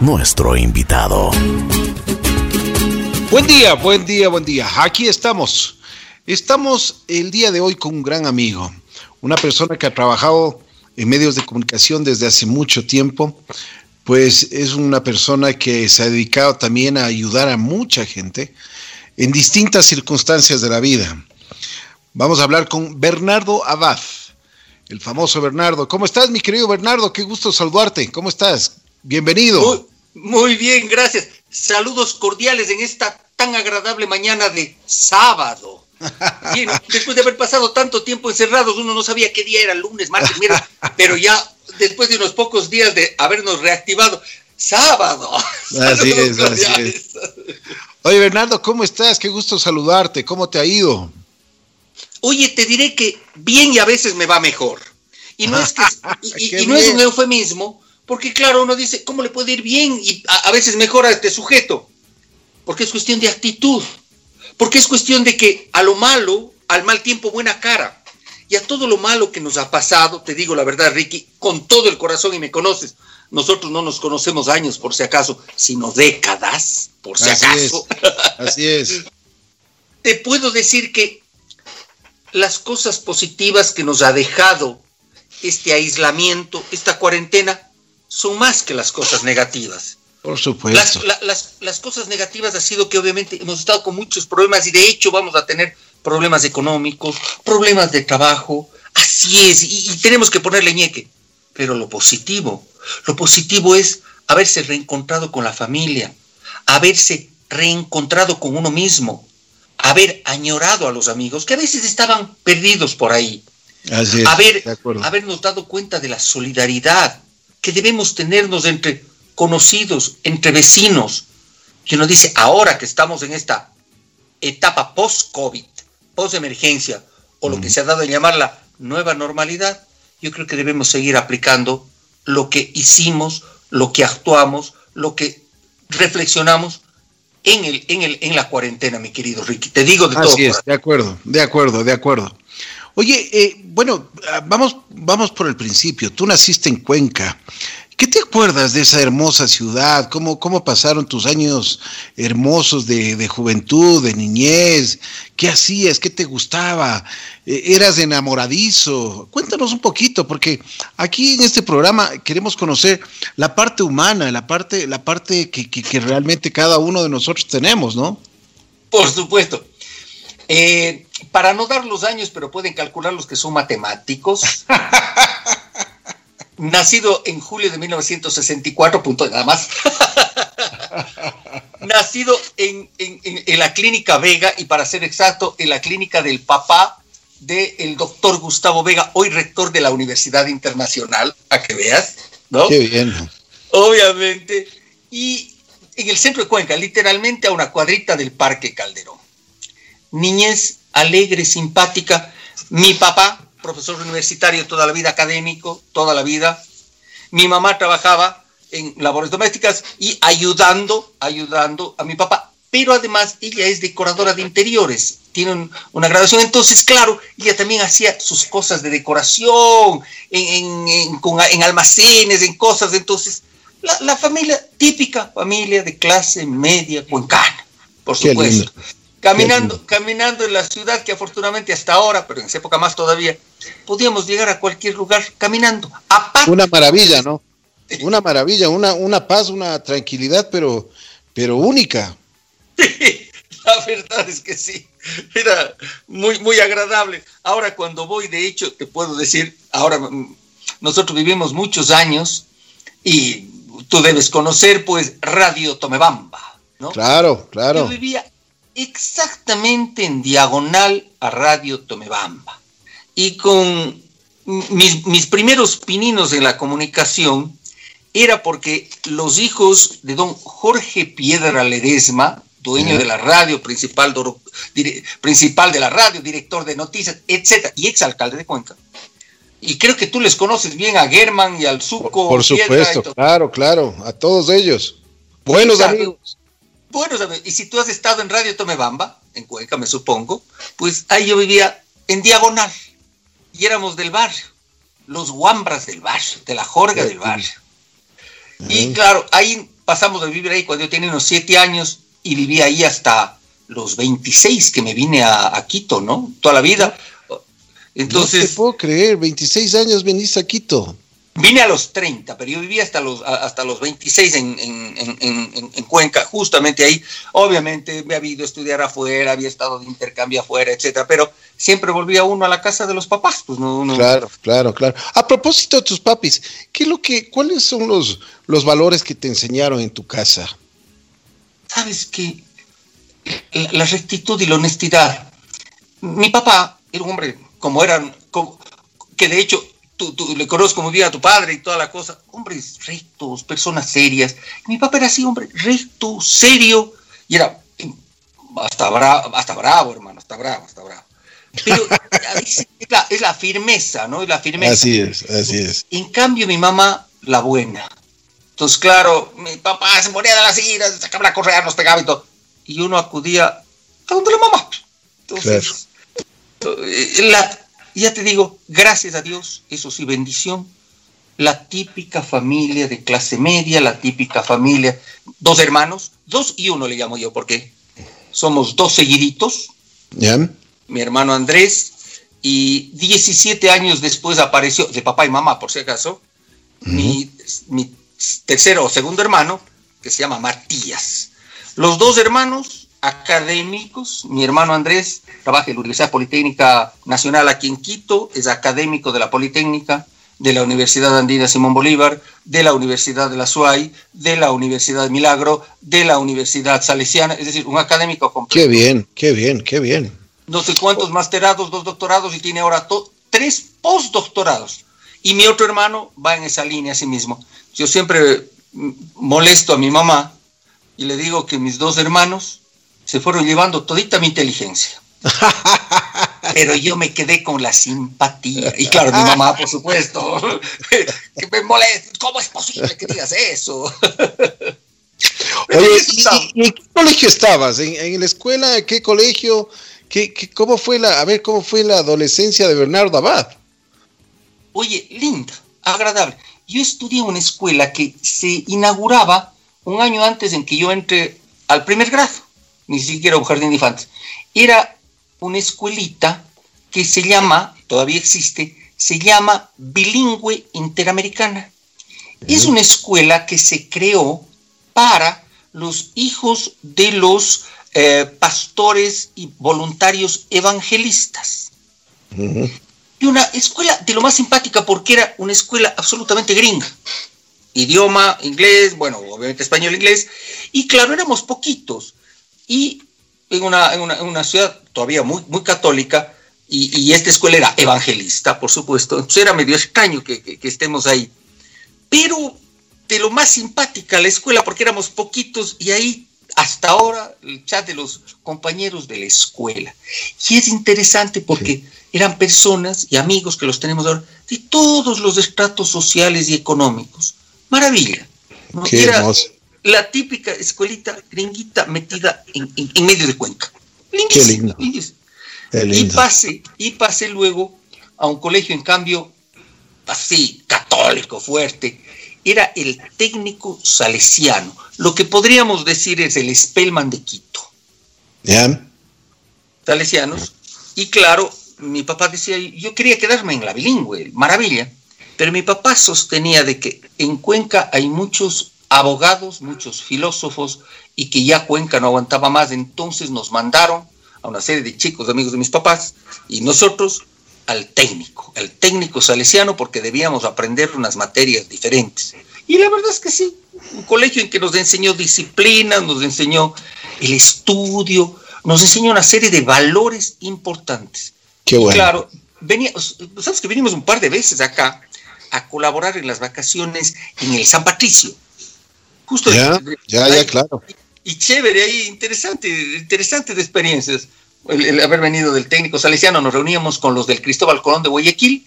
nuestro invitado. Buen día, buen día, buen día. Aquí estamos. Estamos el día de hoy con un gran amigo, una persona que ha trabajado en medios de comunicación desde hace mucho tiempo, pues es una persona que se ha dedicado también a ayudar a mucha gente en distintas circunstancias de la vida. Vamos a hablar con Bernardo Abad, el famoso Bernardo. ¿Cómo estás, mi querido Bernardo? Qué gusto saludarte. ¿Cómo estás? Bienvenido. Muy, bien, gracias. Saludos cordiales en esta tan agradable mañana de sábado. Bien, después de haber pasado tanto tiempo encerrados, uno no sabía qué día era, lunes, martes, mira, pero ya después de unos pocos días de habernos reactivado, sábado. Así es, así es. Oye, Bernardo, ¿cómo estás? Qué gusto saludarte. ¿Cómo te ha ido? Oye, te diré que bien y a veces me va mejor. Y no es que y, no es un eufemismo, porque claro, uno dice, ¿cómo le puede ir bien? Y a, a veces mejor a este sujeto. Porque es cuestión de actitud. Porque es cuestión de que a lo malo, al mal tiempo, buena cara. Y a todo lo malo que nos ha pasado, te digo la verdad, Ricky, con todo el corazón y me conoces, nosotros no nos conocemos años por si acaso, sino décadas por si acaso. así es. Te puedo decir que las cosas positivas que nos ha dejado este aislamiento, esta cuarentena, son más que las cosas negativas. Por supuesto. Las, las, cosas negativas ha sido que obviamente hemos estado con muchos problemas y de hecho vamos a tener problemas económicos, problemas de trabajo. Así es, y, y tenemos que ponerle ñeque. Pero lo positivo, lo positivo es haberse reencontrado con la familia, haberse reencontrado con uno mismo, haber añorado a los amigos que a veces estaban perdidos por ahí. Así haber, habernos dado cuenta de la solidaridad que debemos tenernos entre conocidos, entre vecinos. Que nos dice, ahora que estamos en esta etapa post-COVID, post-emergencia, o lo que se ha dado a llamar la nueva normalidad, yo creo que debemos seguir aplicando lo que hicimos, lo que actuamos, lo que reflexionamos en, el, en, el, en la cuarentena, mi querido Ricky. Te digo de todo. Así es, de acuerdo, de acuerdo, de acuerdo. Oye, eh, bueno, ah, vamos, vamos por el principio. Tú naciste en Cuenca. ¿Qué te acuerdas de esa hermosa ciudad? ¿Cómo, cómo pasaron tus años hermosos de, juventud, de niñez? ¿Qué hacías? ¿Qué te gustaba? Eh, ¿Eras enamoradizo? Cuéntanos un poquito, porque aquí en este programa queremos conocer la parte humana, la parte, la parte que, que, realmente cada uno de nosotros tenemos, ¿no? Por supuesto. Eh, para no dar los años, pero pueden calcular los que son matemáticos. nacido en julio de 1964, punto nada más. nacido en, la clínica Vega y para ser exacto, en la clínica del papá del doctor Gustavo Vega, hoy rector de la Universidad Internacional, a que veas, ¿no? Qué bien. Obviamente. Y en el centro de Cuenca, literalmente a una cuadrita del Parque Calderón. Niñez alegre, simpática. Mi papá, profesor universitario toda la vida, académico, toda la vida. Mi mamá trabajaba en labores domésticas y ayudando, ayudando a mi papá. Pero además ella es decoradora de interiores, tiene una graduación. Entonces, claro, ella también hacía sus cosas de decoración, en, almacenes, en cosas. Entonces, la, familia, típica familia de clase media cuencana, por supuesto caminando, caminando en la ciudad que afortunadamente hasta ahora, pero en esa época más todavía, podíamos llegar a cualquier lugar caminando. una maravilla, ¿no? Una maravilla, una, una paz, una tranquilidad, pero, pero única. la verdad es que sí. Era muy, muy agradable. Ahora cuando voy, de hecho, te puedo decir, ahora mm, nosotros vivimos muchos años y tú debes conocer, pues, Radio Tomebamba, ¿no? Claro, claro. Yo vivía exactamente en diagonal a Radio Tomebamba. Y con mis, primeros pininos en la comunicación era porque los hijos de don Jorge Piedra Ledesma, dueño de la radio, principal, principal de la radio, director de noticias, etcétera, y exalcalde de Cuenca. Y creo que tú les conoces bien a Germán y al Suco. Por, supuesto, claro, claro, a todos ellos. Buenos amigos. Bueno, y si tú has estado en Radio Tomebamba, en Cuenca me supongo, pues ahí yo vivía en diagonal y éramos del barrio, los guambras del barrio, de la jorga del barrio. Y claro, ahí pasamos de vivir ahí cuando yo tenía unos siete años y viví ahí hasta los 26 que me vine a, Quito, ¿no? Toda la vida. Entonces, no te puedo creer, 26 años viniste a Quito. Vine a los 30, pero yo viví hasta los, hasta los 26 en, en, Cuenca, justamente ahí. Obviamente me había ido a estudiar afuera, había estado de intercambio afuera, etcétera, pero siempre volvía uno a la casa de los papás. Pues no, Claro, claro, claro. A propósito de tus papis, ¿qué lo que, ¿cuáles son los, los valores que te enseñaron en tu casa? Sabes que la, rectitud y la honestidad. Mi papá era un hombre como eran, que de hecho tú, le conozco muy bien a tu padre y toda la cosa, hombres rectos, personas serias. Mi papá era así, hombre, recto, serio, y era hasta bravo, hasta bravo, hermano, hasta bravo, hasta bravo. Pero es la, es la firmeza, ¿no? Es la firmeza. Así es, así es. En cambio, mi mamá, la buena. Entonces, claro, mi papá se moría de las iras, sacaba la correa, nos pegaba y todo. Y uno acudía a donde la mamá. Entonces, eh, la, ya te digo, gracias a Dios, eso sí, bendición, la típica familia de clase media, la típica familia, dos hermanos, dos y uno le llamo yo, porque somos dos seguiditos. Mi hermano Andrés, y 17 años después apareció, de papá y mamá, por si acaso, mi, mi tercero o segundo hermano, que se llama Matías. Los dos hermanos académicos. Mi hermano Andrés trabaja en la Universidad Politécnica Nacional aquí en Quito, es académico de la Politécnica, de la Universidad Andina Simón Bolívar, de la Universidad de la SUAY, de la Universidad Milagro, de la Universidad Salesiana, es decir, un académico completo. Qué bien, qué bien, qué bien. No sé cuántos masterados, dos doctorados y tiene ahora tres postdoctorados. Y mi otro hermano va en esa línea a sí mismo. Yo siempre molesto a mi mamá y le digo que mis dos hermanos se fueron llevando todita mi inteligencia. Pero yo me quedé con la simpatía. Y claro, mi mamá, por supuesto, que me molesta. ¿Cómo es posible que digas eso? Oye, ¿y, en qué colegio estabas? ¿En, la escuela? ¿En qué colegio? ¿Qué, cómo fue la, a ver, cómo fue la adolescencia de Bernardo Abad? Oye, linda, agradable. Yo estudié en una escuela que se inauguraba un año antes en que yo entré al primer grado ni siquiera un jardín de infantes. Era una escuelita que se llama, todavía existe, se llama Bilingüe Interamericana. Es una escuela que se creó para los hijos de los eh, pastores y voluntarios evangelistas. Y una escuela de lo más simpática porque era una escuela absolutamente gringa. Idioma, inglés, bueno, obviamente español, inglés. Y claro, éramos poquitos y en una, en una, ciudad todavía muy, muy católica, y, esta escuela era evangelista, por supuesto, entonces era medio extraño que, estemos ahí. Pero de lo más simpática la escuela, porque éramos poquitos, y ahí hasta ahora el chat de los compañeros de la escuela. Y es interesante porque eran personas y amigos que los tenemos ahora de todos los estratos sociales y económicos. Maravilla. Qué hermoso la típica escuelita gringuita metida en, medio de Cuenca. Qué lindo. Y pasé, y pasé luego a un colegio, en cambio, así, católico, fuerte. Era el técnico salesiano. Lo que podríamos decir es el Spellman de Quito. ¿Ya? Salesianos. Y claro, mi papá decía, yo quería quedarme en la bilingüe, maravilla. Pero mi papá sostenía de que en Cuenca hay muchos abogados, muchos filósofos, y que ya Cuenca no aguantaba más. Entonces nos mandaron a una serie de chicos, amigos de mis papás, y nosotros al técnico, al técnico salesiano, porque debíamos aprender unas materias diferentes. Y la verdad es que sí, un colegio en que nos enseñó disciplina, nos enseñó el estudio, nos enseñó una serie de valores importantes. Qué bueno. claro, venía, sabes que vinimos un par de veces acá a colaborar en las vacaciones en el San Patricio. Justo ya, ya, ya, claro. Y chévere, ahí interesante, interesante de experiencias. El, haber venido del técnico salesiano, nos reuníamos con los del Cristóbal Colón de Guayaquil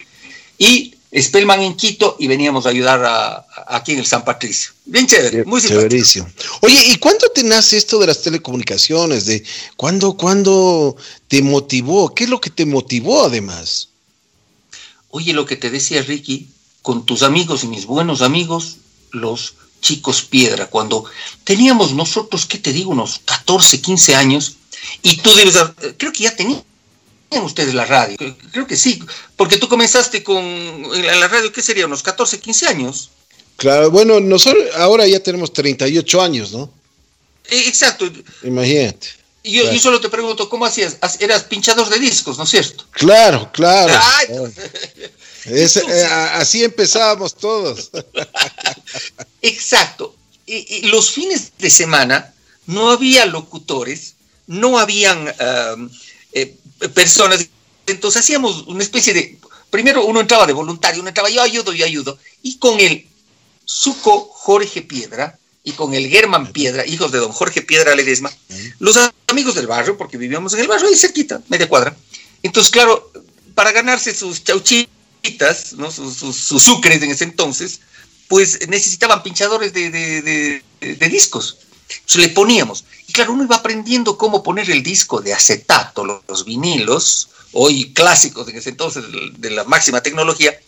y Spellman en Quito y veníamos a ayudar a, aquí en el San Patricio. Bien chévere, muy Chéverísimo. Oye, ¿y cuándo te nace esto de las telecomunicaciones? De ¿cuándo, ¿Cuándo te motivó? ¿Qué es lo que te motivó además? Oye, lo que te decía Ricky, con tus amigos y mis buenos amigos, los chicos piedra, cuando teníamos nosotros, ¿qué te digo? Unos 14, 15 años, y tú debes, creo que ya tenían ustedes la radio, creo que sí, porque tú comenzaste con la radio, ¿qué sería? Unos 14, 15 años. Claro, bueno, nosotros ahora ya tenemos 38 años, ¿no? Eh, exacto. Imagínate. Y yo, solo te pregunto, ¿cómo hacías? Eras pinchador de discos, ¿no es cierto? Claro, claro. Eh, así empezábamos todos. Exacto. Y, los fines de semana no había locutores, no habían eh, personas, entonces hacíamos una especie de, primero uno entraba de voluntario, uno entraba yo ayudo, yo ayudo, y con el suco Jorge Piedra, y con el Germán Piedra, hijos de don Jorge Piedra Ledesma, los amigos del barrio, porque vivíamos en el barrio ahí cerquita, media cuadra. Entonces, claro, para ganarse sus ¿no? sus, sucres en ese entonces, pues necesitaban pinchadores de, discos. Entonces le poníamos. Y claro, uno iba aprendiendo cómo poner el disco de acetato, los, vinilos, hoy clásicos en ese entonces de la máxima tecnología,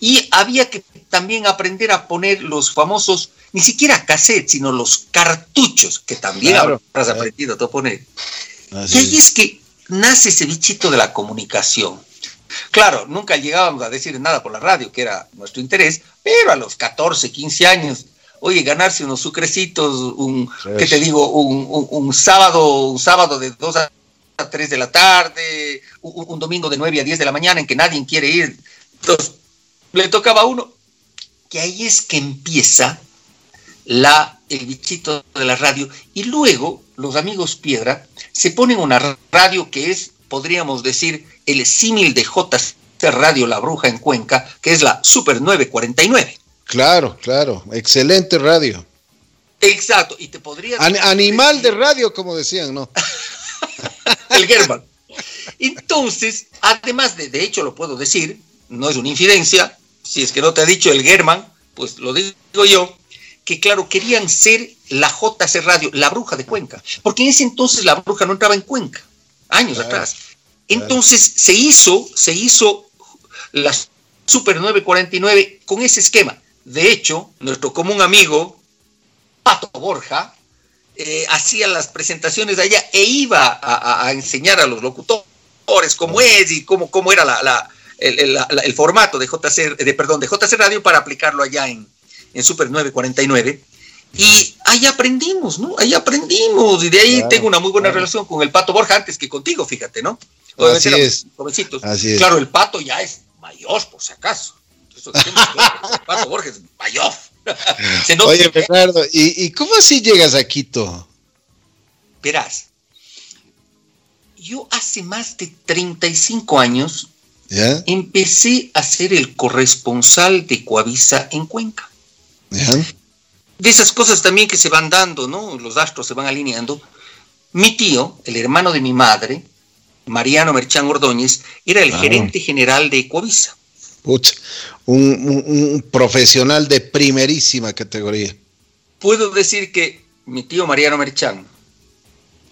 y había que también aprender a poner los famosos, ni siquiera cassettes, sino los cartuchos, que también habrás aprendido a poner. y ahí es. que nace ese bichito de la comunicación. Claro, nunca llegábamos a decir nada por la radio, que era nuestro interés, pero a los 14, 15 años, oye, ganarse unos sucrecitos, un, ¿qué te digo? Un, sábado, un sábado de 2 a 3 de la tarde, un, un, domingo de 9 a 10 de la mañana en que nadie quiere ir. Entonces, le tocaba a uno. Que ahí es que empieza la, el bichito de la radio. Y luego los amigos Piedra se ponen una radio que es, podríamos decir, el símil de JC Radio La Bruja en Cuenca, que es la Super 949. Claro, claro, excelente radio. Exacto, y te podría... animal de radio, como decían, ¿no? el German. Entonces, además de, de hecho lo puedo decir, no es una infidencia, si es que no te ha dicho el German, pues lo digo yo, que claro, querían ser la JC Radio, la bruja de Cuenca, porque en ese entonces la bruja no entraba en Cuenca, años atrás. Entonces se hizo, se hizo la Super 949 con ese esquema. De hecho, nuestro común amigo, Pato Borja, eh, hacía las presentaciones de allá e iba a, enseñar a los locutores cómo es y cómo, cómo era la, el, formato de JC, de, perdón, de JC Radio para aplicarlo allá en, en Super 949. Y ahí aprendimos, ¿no? Ahí aprendimos. Y de ahí tengo una muy buena relación con el Pato Borja antes que contigo, fíjate, ¿no? Así es. Así Claro, el Pato ya es mayor, por si acaso. el Pato Borja es mayor. Oye, Bernardo, ¿y, ¿y cómo así llegas a Quito? Verás, yo hace más de 35 años empecé a ser el corresponsal de Coavisa en Cuenca. De esas cosas también que se van dando, ¿no? Los astros se van alineando. Mi tío, el hermano de mi madre, Mariano Merchán Ordóñez, era el gerente general de Coavisa. un, profesional de primerísima categoría. Puedo decir que mi tío Mariano Merchán,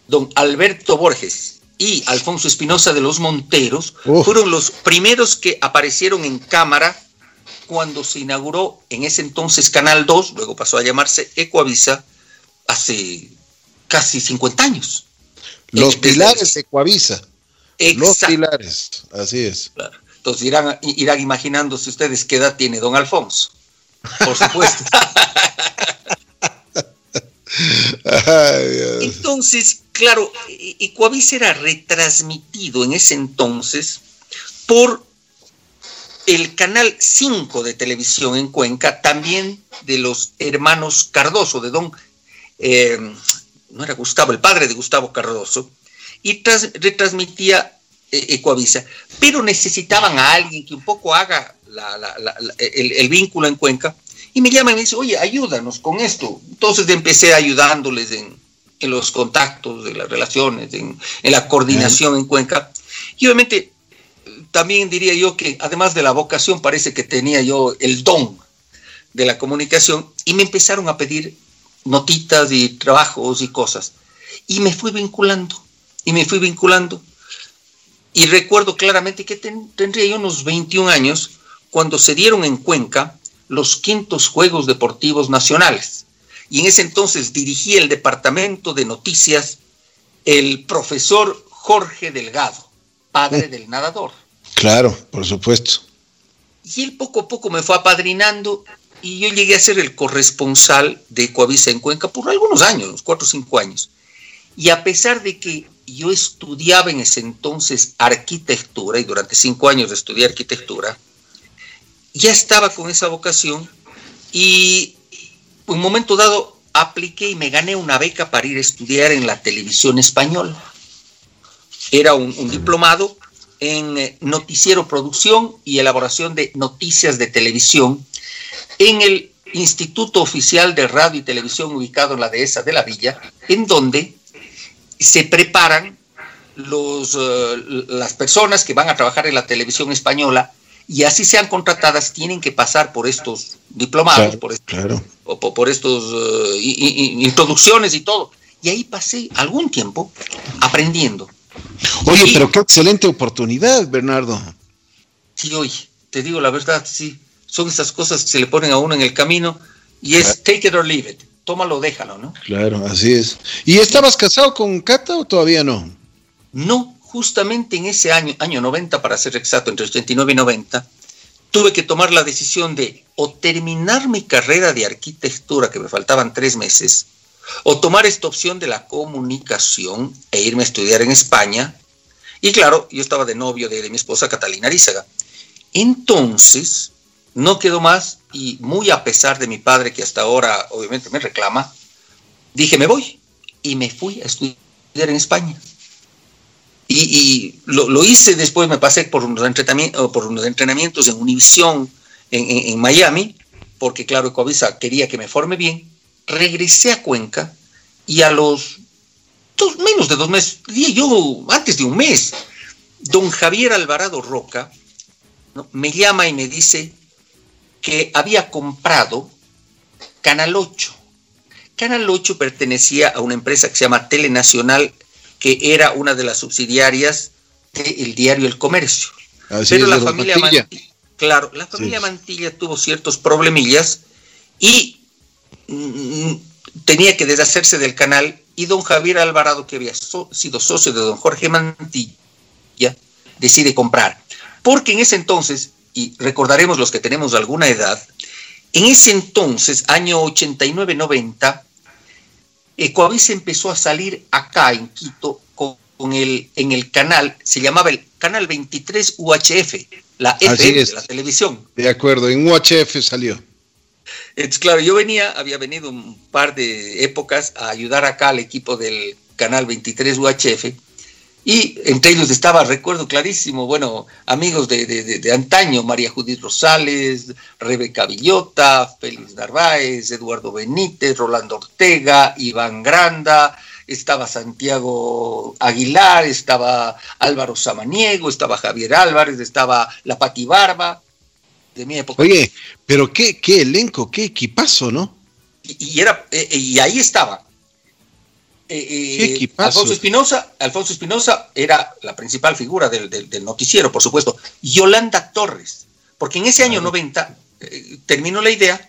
don Alberto Borges y Alfonso Espinosa de los Monteros fueron los primeros que aparecieron en cámara cuando se inauguró en ese entonces Canal 2, luego pasó a llamarse Ecoavisa, hace casi 50 años. Los pilares de Ecoavisa. Los pilares, así es. Entonces irán, irán imaginándose ustedes qué edad tiene don Alfonso. Por supuesto. Entonces, claro, Ecuavis era retransmitido en ese entonces por el canal 5 de televisión en Cuenca, también de los hermanos Cardoso, de don, eh, no era Gustavo, el padre de Gustavo Cardoso, y retransmitía eh, Ecuavisa, pero necesitaban a alguien que un poco haga el, vínculo en Cuenca, y me llama y me dice, oye, ayúdanos con esto. Entonces empecé ayudándoles en, los contactos, en las relaciones, en, la coordinación en Cuenca. Y obviamente también diría yo que además de la vocación parece que tenía yo el don de la comunicación y me empezaron a pedir notitas y trabajos y cosas. Y me fui vinculando, y me fui vinculando. Y recuerdo claramente que tendría yo unos 21 años cuando se dieron en Cuenca los quintos Juegos Deportivos Nacionales. Y en ese entonces dirigía el departamento de noticias el profesor Jorge Delgado, padre del nadador. Claro, por supuesto. Y él poco a poco me fue apadrinando y yo llegué a ser el corresponsal de Coavisa en Cuenca por algunos años, cuatro o cinco años. Y a pesar de que yo estudiaba en ese entonces arquitectura y durante cinco años estudié arquitectura, ya estaba con esa vocación y un momento dado apliqué y me gané una beca para ir a estudiar en la televisión española. Era un, un diplomado en eh, noticiero producción y elaboración de noticias de televisión en el Instituto Oficial de Radio y Televisión ubicado en la dehesa de la Villa, en donde se preparan los, eh, las personas que van a trabajar en la televisión española y así sean contratadas, tienen que pasar por estos diplomados, por, o, por, estos uh, introducciones y todo. Y ahí pasé algún tiempo aprendiendo. Oye, pero qué excelente oportunidad, Bernardo. Sí, oye, te digo la verdad, sí. Son esas cosas que se le ponen a uno en el camino y es take it or leave it tómalo, déjalo, ¿no? Claro, así es. ¿Y estabas casado con Cata o todavía no? No, justamente en ese año, año 90 para ser exacto, entre 89 y 90, tuve que tomar la decisión de o terminar mi carrera de arquitectura, que me faltaban tres meses, o tomar esta opción de la comunicación e irme a estudiar en España. Y claro, yo estaba de novio de, de mi esposa Catalina Arizaga. Entonces, no quedó más y muy a pesar de mi padre, que hasta ahora obviamente me reclama, dije, me voy. Y me fui a estudiar en España. Y, lo, hice después, me pasé por unos entrenamientos, por unos entrenamientos en Univisión en, Miami, porque claro, Ecovisa quería que me forme bien. Regresé a Cuenca y a los dos, menos de dos meses, yo antes de un mes, don Javier Alvarado Roca me llama y me dice, que había comprado Canal 8. Canal 8 pertenecía a una empresa que se llama Telenacional, que era una de las subsidiarias del diario El Comercio. Pero la familia Mantilla. claro, la familia Mantilla tuvo ciertos problemillas y mm, tenía que deshacerse del canal y don Javier Alvarado, que había sido socio de don Jorge Mantilla, decide comprar. Porque en ese entonces y recordaremos los que tenemos alguna edad, en ese entonces, año 89-90, Ecoavisa empezó a salir acá en Quito con, el, en el canal, se llamaba el canal 23 UHF, la F de la televisión. De acuerdo, en UHF salió. Entonces, claro, yo venía, había venido un par de épocas a ayudar acá al equipo del canal 23 UHF y entre ellos estaba, recuerdo clarísimo, bueno, amigos de, antaño, María Judith Rosales, Rebeca Villota, Félix Narváez, Eduardo Benítez, Rolando Ortega, Iván Granda, estaba Santiago Aguilar, estaba Álvaro Samaniego, estaba Javier Álvarez, estaba La Pati Barba, de mi época. Oye, pero qué, qué elenco, qué equipazo, ¿no? Y, era, eh, eh, y ahí estaba eh, eh, Alfonso Espinosa, Alfonso Espinosa era la principal figura del, noticiero, por supuesto. Yolanda Torres, porque en ese año 90 eh, terminó la idea,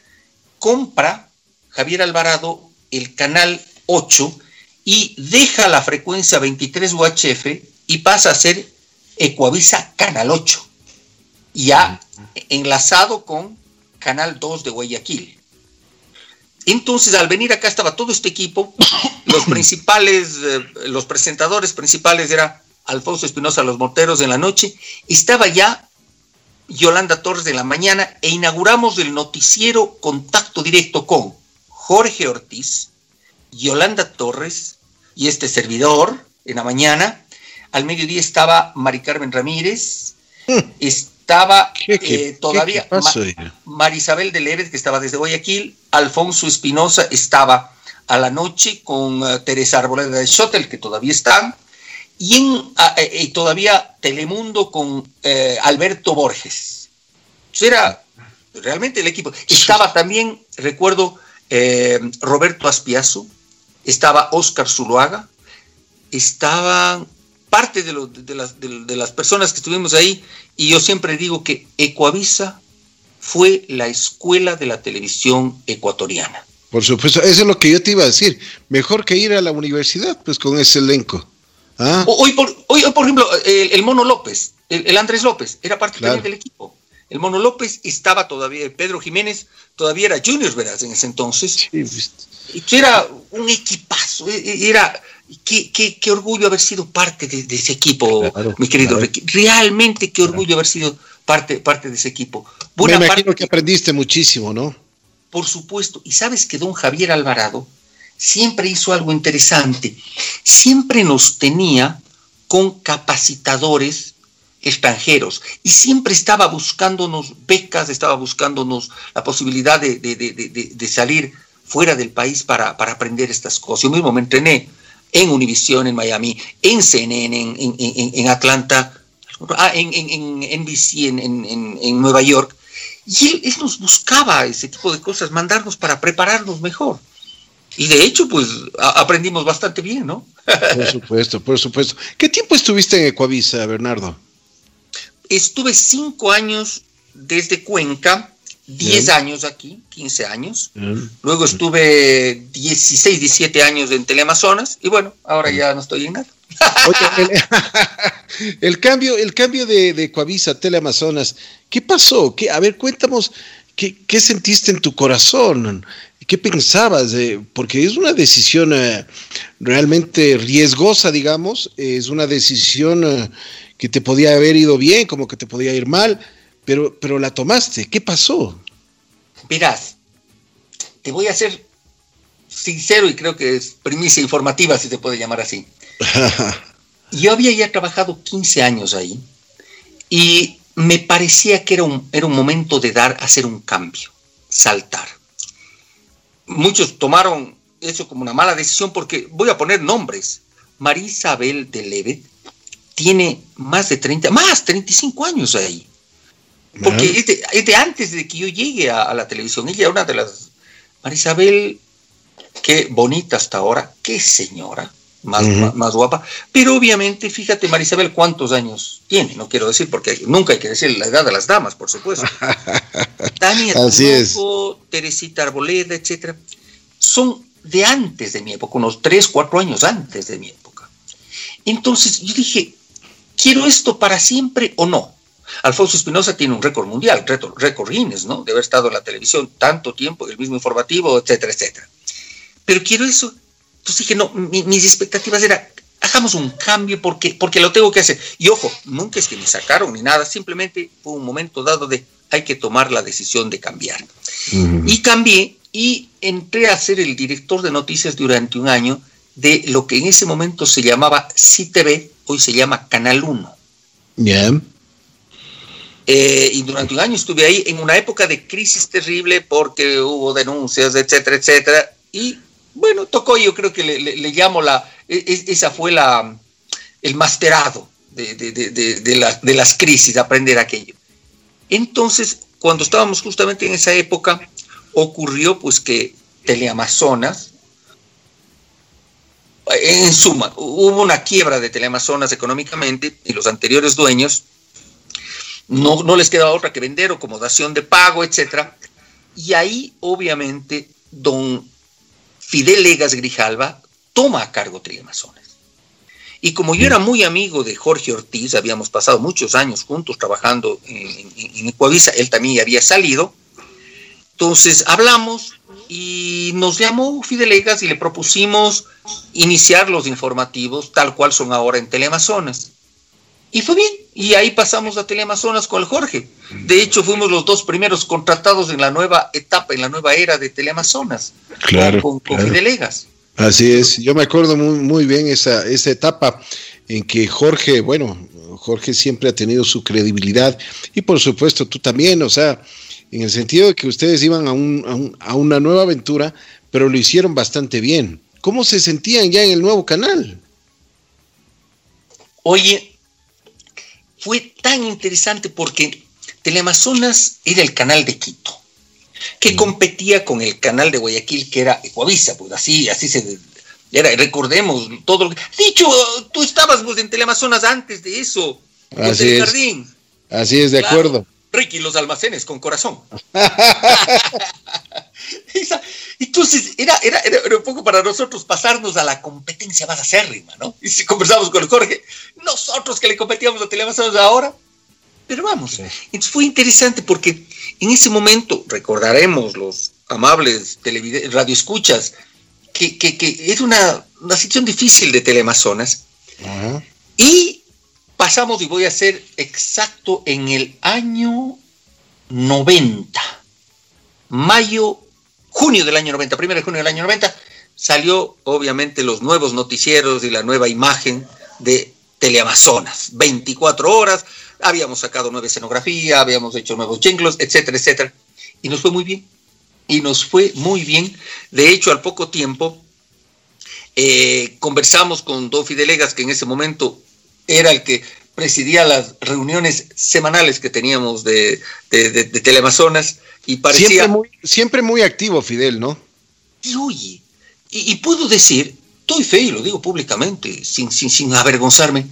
compra Javier Alvarado el canal 8 y deja la frecuencia 23 UHF y pasa a ser Ecuavisa Canal 8, ya enlazado con Canal 2 de Guayaquil. Entonces, al venir acá estaba todo este equipo, los principales, eh, los presentadores principales era Alfonso Espinosa Los Morteros en la noche, estaba ya Yolanda Torres de la mañana e inauguramos el noticiero Contacto Directo con Jorge Ortiz, Yolanda Torres y este servidor en la mañana. Al mediodía estaba Mari Carmen Ramírez, hmm estaba eh, todavía Marisabel de Leves, que estaba desde Guayaquil, Alfonso Espinosa estaba a la noche con eh, Teresa Arboleda de Schotel, que todavía están, y en, ah, eh, todavía Telemundo con Alberto Borges. era realmente el equipo. Estaba también, recuerdo, Roberto Aspiazo, estaba Oscar Zuluaga, estaban parte de, las, de, las, personas que estuvimos ahí, y yo siempre digo que Ecoavisa fue la escuela de la televisión ecuatoriana. Por supuesto, eso es lo que yo te iba a decir. Mejor que ir a la universidad, pues con ese elenco. ¿Ah? Hoy, por, hoy, por ejemplo, el, Mono López, el, Andrés López, era parte del equipo. El Mono López estaba todavía, Pedro Jiménez todavía era junior, ¿verdad? En ese entonces. Sí, era un equipazo, e, e, era, qué, qué, orgullo haber sido parte de, ese equipo, mi querido Realmente qué orgullo haber sido parte, parte de ese equipo. Me imagino que aprendiste muchísimo, ¿no? Por supuesto. Y sabes que don Javier Alvarado siempre hizo algo interesante. Siempre nos tenía con capacitadores extranjeros y siempre estaba buscándonos becas, estaba buscándonos la posibilidad de, salir fuera del país para, aprender estas cosas. Yo mismo me entrené en Univision, en Miami, en CNN, en, Atlanta, ah, en, en, NBC, en, Nueva York. Y él, nos buscaba ese tipo de cosas, mandarnos para prepararnos mejor. Y de hecho, pues aprendimos bastante bien, ¿no? Por supuesto, por supuesto. ¿Qué tiempo estuviste en Ecuavisa, Bernardo? Estuve cinco años desde Cuenca, diez años aquí, quince años. Luego estuve 16, 17 años en Teleamazonas y bueno, ahora ya no estoy en nada. el, cambio, el cambio de, de Coavisa a Teleamazonas, ¿qué pasó? ¿Qué, a ver, cuéntanos, ¿qué, ¿qué, sentiste en tu corazón? ¿Qué pensabas? porque es una decisión eh, realmente riesgosa, digamos, es una decisión eh, que te podía haber ido bien, como que te podía ir mal, pero, pero la tomaste. ¿Qué pasó? Verás, te voy a ser sincero y creo que es primicia informativa, si se puede llamar así. Yo había ya trabajado 15 años ahí y me parecía que era un, era un momento de dar, hacer un cambio, saltar. Muchos tomaron eso como una mala decisión porque voy a poner nombres. María Isabel de Levet tiene más de 30, más 35 años ahí. Porque es de, antes de que yo llegue a, la televisión. Ella era una de las... María Isabel, qué bonita hasta ahora, qué señora, más, más, guapa. Pero obviamente, fíjate, María Isabel, cuántos años tiene, no quiero decir, porque nunca hay que decir la edad de las damas, por supuesto. Tania Teresita Arboleda, etcétera, son de antes de mi época, unos 3, 4 años antes de mi época. Entonces yo dije, ¿quiero esto para siempre o no? Alfonso Espinosa tiene un récord mundial, récord Guinness, ¿no? De haber estado en la televisión tanto tiempo, el mismo informativo, etcétera, etcétera. Pero quiero eso. Entonces dije, no, mis expectativas eran, hagamos un cambio porque, porque lo tengo que hacer. Y ojo, nunca es que me sacaron ni nada, simplemente fue un momento dado de hay que tomar la decisión de cambiar. Y cambié y entré a ser el director de noticias durante un año de lo que en ese momento se llamaba CTV, hoy se llama Canal 1. Bien. Eh, y durante un año estuve ahí en una época de crisis terrible porque hubo denuncias, etcétera, etcétera. Y bueno, tocó, yo creo que le, llamo la, e, e, esa fue la, el masterado de, de, las crisis, aprender aquello. Entonces, cuando estábamos justamente en esa época, ocurrió pues que Teleamazonas, en suma, hubo una quiebra de Teleamazonas económicamente y los anteriores dueños no, no les quedaba otra que vender o como dación de pago, etc. Y ahí, obviamente, don Fidel Legas Grijalva toma a cargo Teleamazonas. Y como yo era muy amigo de Jorge Ortiz, habíamos pasado muchos años juntos trabajando en, en, Ecuavisa, él también había salido, entonces hablamos y nos llamó Fidelegas y le propusimos iniciar los informativos tal cual son ahora en Teleamazonas. Y fue bien, y ahí pasamos a Teleamazonas con el Jorge. De hecho, fuimos los dos primeros contratados en la nueva etapa, en la nueva era de Teleamazonas, claro, con, Fidelegas. Así es, yo me acuerdo muy, muy bien esa, esa etapa en que Jorge, bueno, Jorge siempre ha tenido su credibilidad y por supuesto tú también, o sea, en el sentido de que ustedes iban a, un, a, una nueva aventura, pero lo hicieron bastante bien. ¿Cómo se sentían ya en el nuevo canal? Oye, fue tan interesante porque Teleamazonas era el canal de Quito, que competía con el canal de Guayaquil, que era Ecuavisa, pues así, así se era, recordemos todo lo que. Dicho, tú estabas pues, en Teleamazonas antes de eso, así es. Así es, de acuerdo. Ricky, los almacenes con corazón. Entonces, era, era, era, un poco para nosotros pasarnos a la competencia más acérrima, ¿no? Y si conversamos con Jorge, nosotros que le competíamos a Teleamazonas ahora, pero vamos. Entonces fue interesante porque en ese momento, recordaremos los amables radioescuchas, que, que, que es una, una situación difícil de Teleamazonas. Y pasamos, y voy a ser exacto, en el año 90, mayo, junio del año 90, primero de junio del año 90, salió obviamente los nuevos noticieros y la nueva imagen de Teleamazonas. 24 horas, habíamos sacado nueva escenografía, habíamos hecho nuevos jingles, etcétera, etcétera. Y nos fue muy bien. Y nos fue muy bien. De hecho, al poco tiempo, eh, conversamos con Don Fidelegas, que en ese momento era el que presidía las reuniones semanales que teníamos de, de, Teleamazonas y parecía... Siempre muy, siempre muy, activo, Fidel, ¿no? Y oye, y, puedo decir, estoy fe y lo digo públicamente, sin, sin, sin avergonzarme,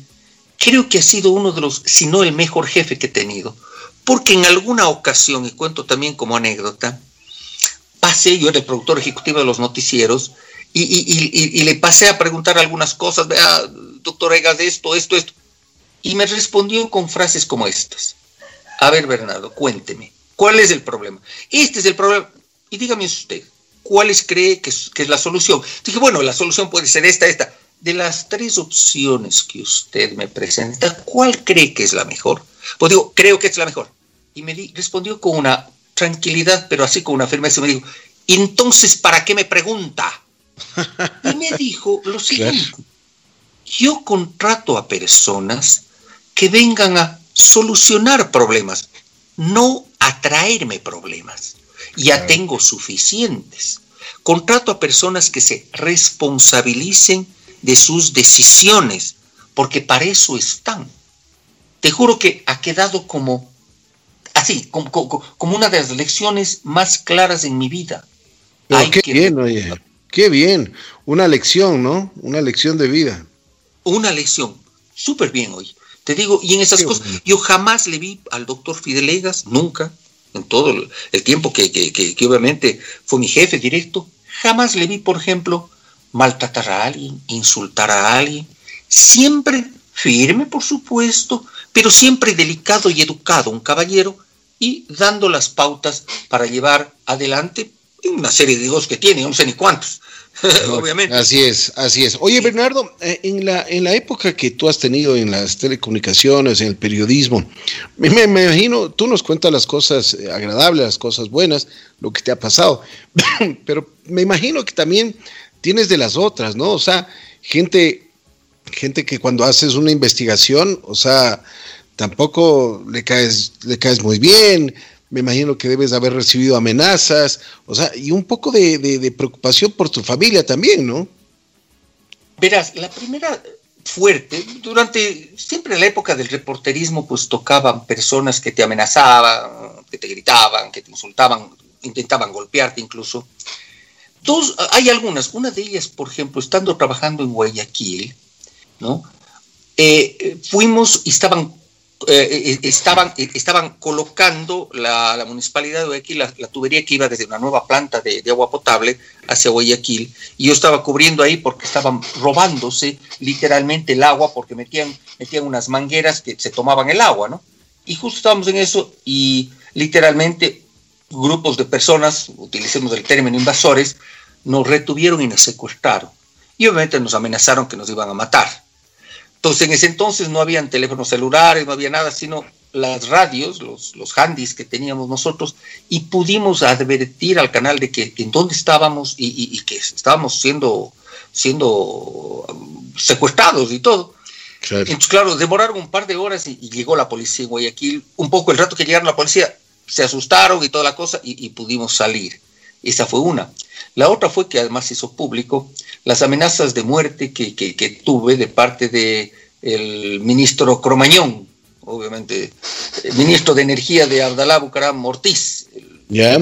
creo que ha sido uno de los, si no el mejor jefe que he tenido, porque en alguna ocasión, y cuento también como anécdota, pasé, yo era el productor ejecutivo de los noticieros, y, y, y le pasé a preguntar algunas cosas, vea, doctor Egas, esto, esto, esto. Y me respondió con frases como estas. A ver, Bernardo, cuénteme, ¿cuál es el problema? Este es el problema. Y dígame usted, ¿cuál cree que es, la solución? Dije, bueno, la solución puede ser esta, esta. De las tres opciones que usted me presenta, ¿cuál cree que es la mejor? Pues digo, creo que es la mejor. Y me respondió con una tranquilidad, pero así con una firmeza. Me dijo, entonces, ¿para qué me pregunta? Y me dijo lo siguiente. Yo contrato a personas que vengan a solucionar problemas, no a traerme problemas. Ya tengo suficientes. Contrato a personas que se responsabilicen de sus decisiones, porque para eso están. Te juro que ha quedado como así, como, como, una de las lecciones más claras en mi vida. qué bien, oye, qué bien. Una lección, ¿no? Una lección de vida. Una lección. Súper bien, oye. Te digo, y en esas cosas, yo jamás le vi al doctor Fidelegas, nunca, en todo el tiempo que, que, obviamente fue mi jefe directo, jamás le vi, por ejemplo, maltratar a alguien, insultar a alguien, siempre firme, por supuesto, pero siempre delicado y educado, un caballero, y dando las pautas para llevar adelante una serie de hijos que tiene, no sé ni cuántos, Obviamente. Así es, así es. Oye, Bernardo, eh, en, la, en la época que tú has tenido en las telecomunicaciones, en el periodismo, me, imagino, tú nos cuentas las cosas eh, agradables, las cosas buenas, lo que te ha pasado, pero me imagino que también tienes de las otras, ¿no? O sea, gente, gente que cuando haces una investigación, o sea, tampoco le caes, le caes muy bien, me imagino que debes haber recibido amenazas, o sea, y un poco de, preocupación por tu familia también, ¿no? Verás, la primera fuerte, durante, siempre la época del reporterismo, pues tocaban personas que te amenazaban, que te gritaban, que te insultaban, intentaban golpearte incluso. Dos, hay algunas, una de ellas, por ejemplo, estando trabajando en Guayaquil, ¿no? Eh, eh, fuimos y estaban eh, eh, estaban, eh, estaban colocando la, municipalidad de Guayaquil la, tubería que iba desde una nueva planta de, agua potable hacia Guayaquil y yo estaba cubriendo ahí porque estaban robándose literalmente el agua porque metían, metían unas mangueras que se tomaban el agua, ¿no? Y justo estábamos en eso y literalmente grupos de personas, utilicemos el término invasores, nos retuvieron y nos secuestraron. Y obviamente nos amenazaron que nos iban a matar. Entonces, en ese entonces no habían teléfonos celulares, no había nada, sino las radios, los, los handys que teníamos nosotros, y pudimos advertir al canal de que en dónde estábamos y, que estábamos siendo, siendo um, secuestrados y todo. Claro. Entonces, claro, demoraron un par de horas y, llegó la policía en Guayaquil. Un poco el rato que llegaron la policía, se asustaron y toda la cosa, y, pudimos salir. Esa fue una. La otra fue que además hizo público las amenazas de muerte que, que, tuve de parte del el ministro Cromañón, obviamente, el ministro de Energía de Abdalá Bucaram Ortiz. ¿Ya?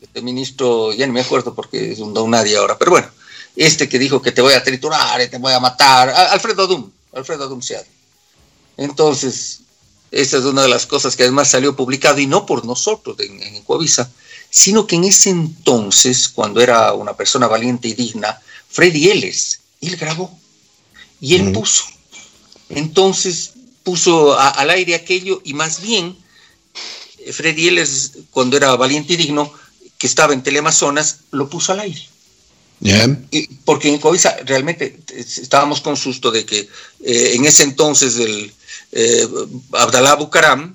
Este ministro, ya no me acuerdo porque es un don nadie ahora, pero bueno, este que dijo que te voy a triturar, te voy a matar, Alfredo Dum, Alfredo Dum Entonces, esa es una de las cosas que además salió publicado, y no por nosotros en, en Coavisa, sino que en ese entonces, cuando era una persona valiente y digna, Freddy Ellis, él grabó y él puso. Entonces puso al aire aquello y más bien eh, Freddy Ellis, cuando era valiente y digno, que estaba en Teleamazonas, lo puso al aire. porque en Coavisa realmente estábamos con susto de que eh, en ese entonces el eh, Abdalá Bucaram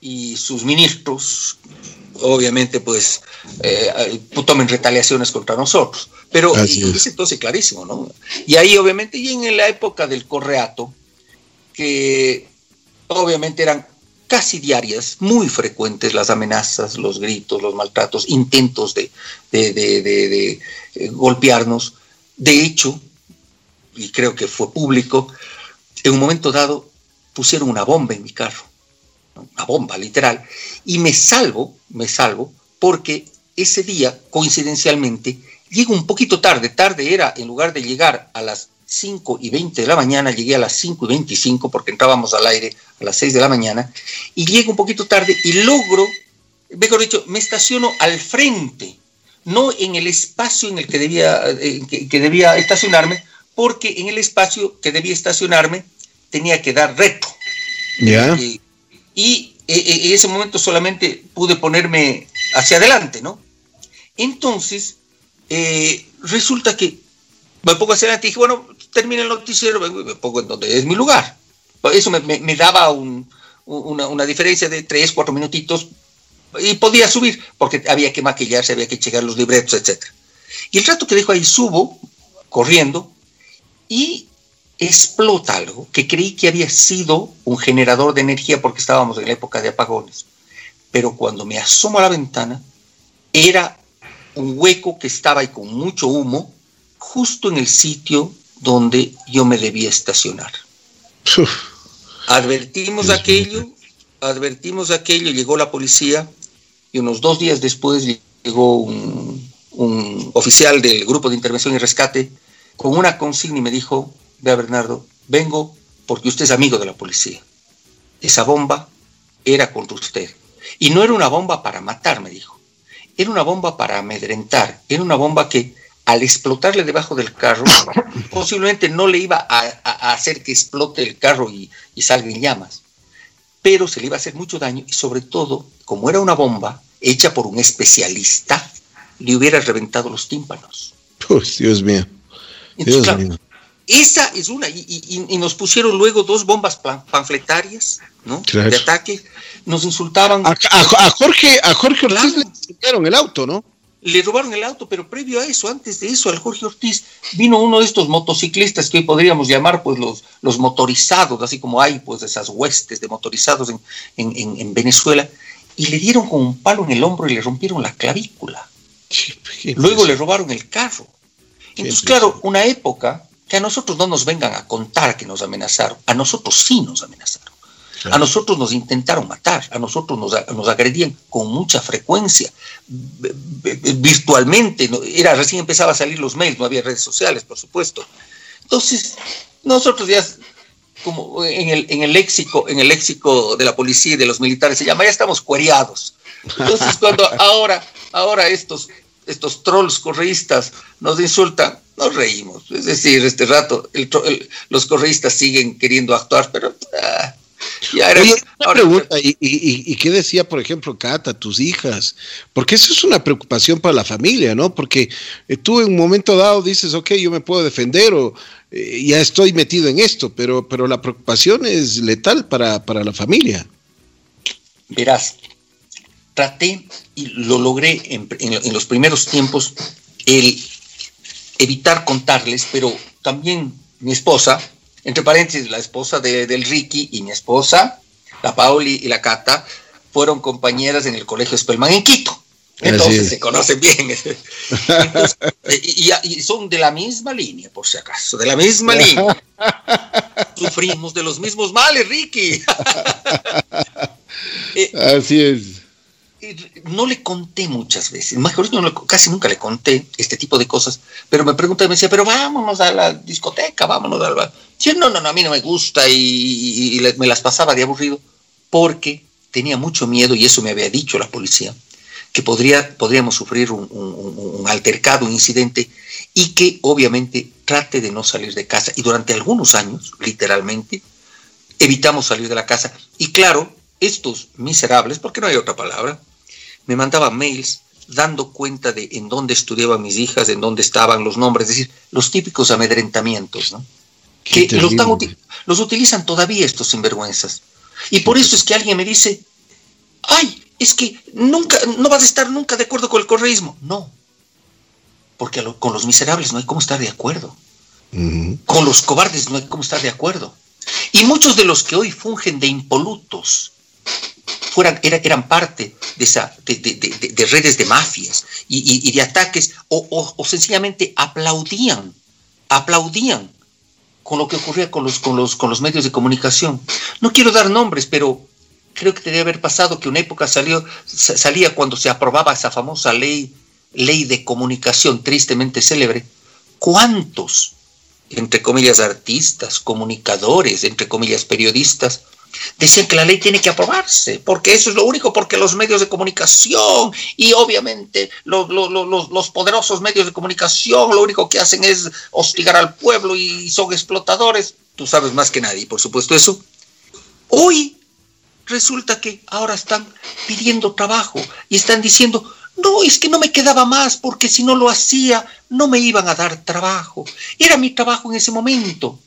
y sus ministros, obviamente, pues eh, tomen retaliaciones contra nosotros. Pero es entonces clarísimo, ¿no? Y ahí, obviamente, y en la época del correato, que obviamente eran casi diarias, muy frecuentes las amenazas, los gritos, los maltratos, intentos de, de eh, golpearnos. De hecho, y creo que fue público, en un momento dado pusieron una bomba en mi carro una bomba literal, y me salvo, me salvo, porque ese día, coincidencialmente, llego un poquito tarde, tarde era, en lugar de llegar a las 5 y 20 de la mañana, llegué a las 5 y 25 porque entrábamos al aire a las 6 de la mañana, y llego un poquito tarde y logro, mejor dicho, me estaciono al frente, no en el espacio en el que debía, que, debía estacionarme, porque en el espacio que debía estacionarme tenía que dar reto. Ya y eh, eh, en ese momento solamente pude ponerme hacia adelante, ¿no? Entonces, eh, resulta que me pongo hacia adelante y dije, bueno, termina el noticiero, me pongo en donde es mi lugar. Eso me, daba una, diferencia de tres, cuatro minutitos y podía subir, porque había que maquillarse, había que checar los libretos, etc. Y el rato que dejo ahí subo, corriendo, y explota algo que creí que había sido un generador de energía porque estábamos en la época de apagones. Pero cuando me asomo a la ventana, era un hueco que estaba ahí con mucho humo, justo en el sitio donde yo me debía estacionar. Advertimos aquello, advertimos aquello, llegó la policía y unos dos días después llegó un, un oficial del Grupo de Intervención y Rescate con una consigna y me dijo, vea Bernardo, vengo porque usted es amigo de la policía. Esa bomba era contra usted. Y no era una bomba para matar, me dijo. Era una bomba para amedrentar. Era una bomba que al explotarle debajo del carro, posiblemente no le iba a, hacer que explote el carro y, y salga en llamas, pero se le iba a hacer mucho daño y sobre todo, como era una bomba hecha por un especialista, le hubiera reventado los tímpanos. Pues, Dios mío. Dios mío. Esa es una, y, nos pusieron luego dos bombas panfletarias, ¿no? De ataque, nos insultaban. A, Jorge, a Jorge Ortiz le robaron el auto, ¿no? Le robaron el auto, pero previo a eso, antes de eso, al Jorge Ortiz, vino uno de estos motociclistas que hoy podríamos llamar pues los, los motorizados, así como hay pues esas huestes de motorizados en, en, Venezuela, y le dieron con un palo en el hombro y le rompieron la clavícula. Luego le robaron el carro. Entonces, claro, una época que a nosotros no nos vengan a contar que nos amenazaron, a nosotros sí nos amenazaron. A nosotros nos intentaron matar, a nosotros nos, agredían con mucha frecuencia, virtualmente, era recién empezaba a salir los mails, no había redes sociales, por supuesto. Entonces, nosotros ya como en el, en el léxico, en el léxico de la policía y de los militares se llama, ya estamos cuereados. Entonces, cuando ahora, ahora estos, estos trolls correístas nos insultan, nos reímos. Es decir, este rato los correístas siguen queriendo actuar, pero ah, ya era. Oye, una pregunta, ¿y, qué decía, por ejemplo, Cata, tus hijas? Porque eso es una preocupación para la familia, ¿no? Porque eh, tú en un momento dado dices, ok, yo me puedo defender o eh, ya estoy metido en esto, pero, pero la preocupación es letal para, para la familia. Verás, traté y lo logré en, en los primeros tiempos el evitar contarles, pero también mi esposa, entre paréntesis, la esposa de, del Ricky y mi esposa, la Pauli y la Cata, fueron compañeras en el Colegio Spellman en Quito. Entonces se conocen bien. y, son de la misma línea, por si acaso, de la misma línea. Sufrimos de los mismos males, Ricky. Eh, Así es no le conté muchas veces, casi nunca le conté este tipo de cosas, pero me pregunta, me decía, pero vámonos a la discoteca, vámonos a la... no, no, no, a mí no me gusta y, me las pasaba de aburrido. porque tenía mucho miedo, y eso me había dicho la policía, que podría, podríamos sufrir un, un, altercado, un incidente, y que obviamente trate de no salir de casa. Y durante algunos años, literalmente, evitamos salir de la casa. Y claro, estos miserables, porque no hay otra palabra, me mandaban mails dando cuenta de en dónde estudiaban mis hijas, en dónde estaban los nombres, es decir, los típicos amedrentamientos, ¿no? que los, los, utilizan todavía estos sinvergüenzas. Y por eso es que alguien me dice, ay, es que nunca, no vas a estar nunca de acuerdo con el correísmo. No, porque con los miserables no hay cómo estar de acuerdo. Con los cobardes no hay cómo estar de acuerdo. Y muchos de los que hoy fungen de impolutos eran, parte de, redes de mafias y, de ataques o, sencillamente aplaudían, aplaudían con lo que ocurría con los medios de comunicación. No quiero dar nombres, pero creo que debe haber pasado que una época salió, salía cuando se aprobaba esa famosa ley, ley de comunicación tristemente célebre. ¿Cuántos, entre comillas, artistas, comunicadores, entre comillas, periodistas, decían que la ley tiene que aprobarse, porque eso es lo único, porque los medios de comunicación y obviamente los, los, poderosos medios de comunicación lo único que hacen es hostigar al pueblo y son explotadores. Tú sabes más que nadie, por supuesto, eso. Hoy resulta que ahora están pidiendo trabajo y están diciendo, no, es que no me quedaba más porque si no lo hacía no me iban a dar trabajo. Era mi trabajo en ese momento.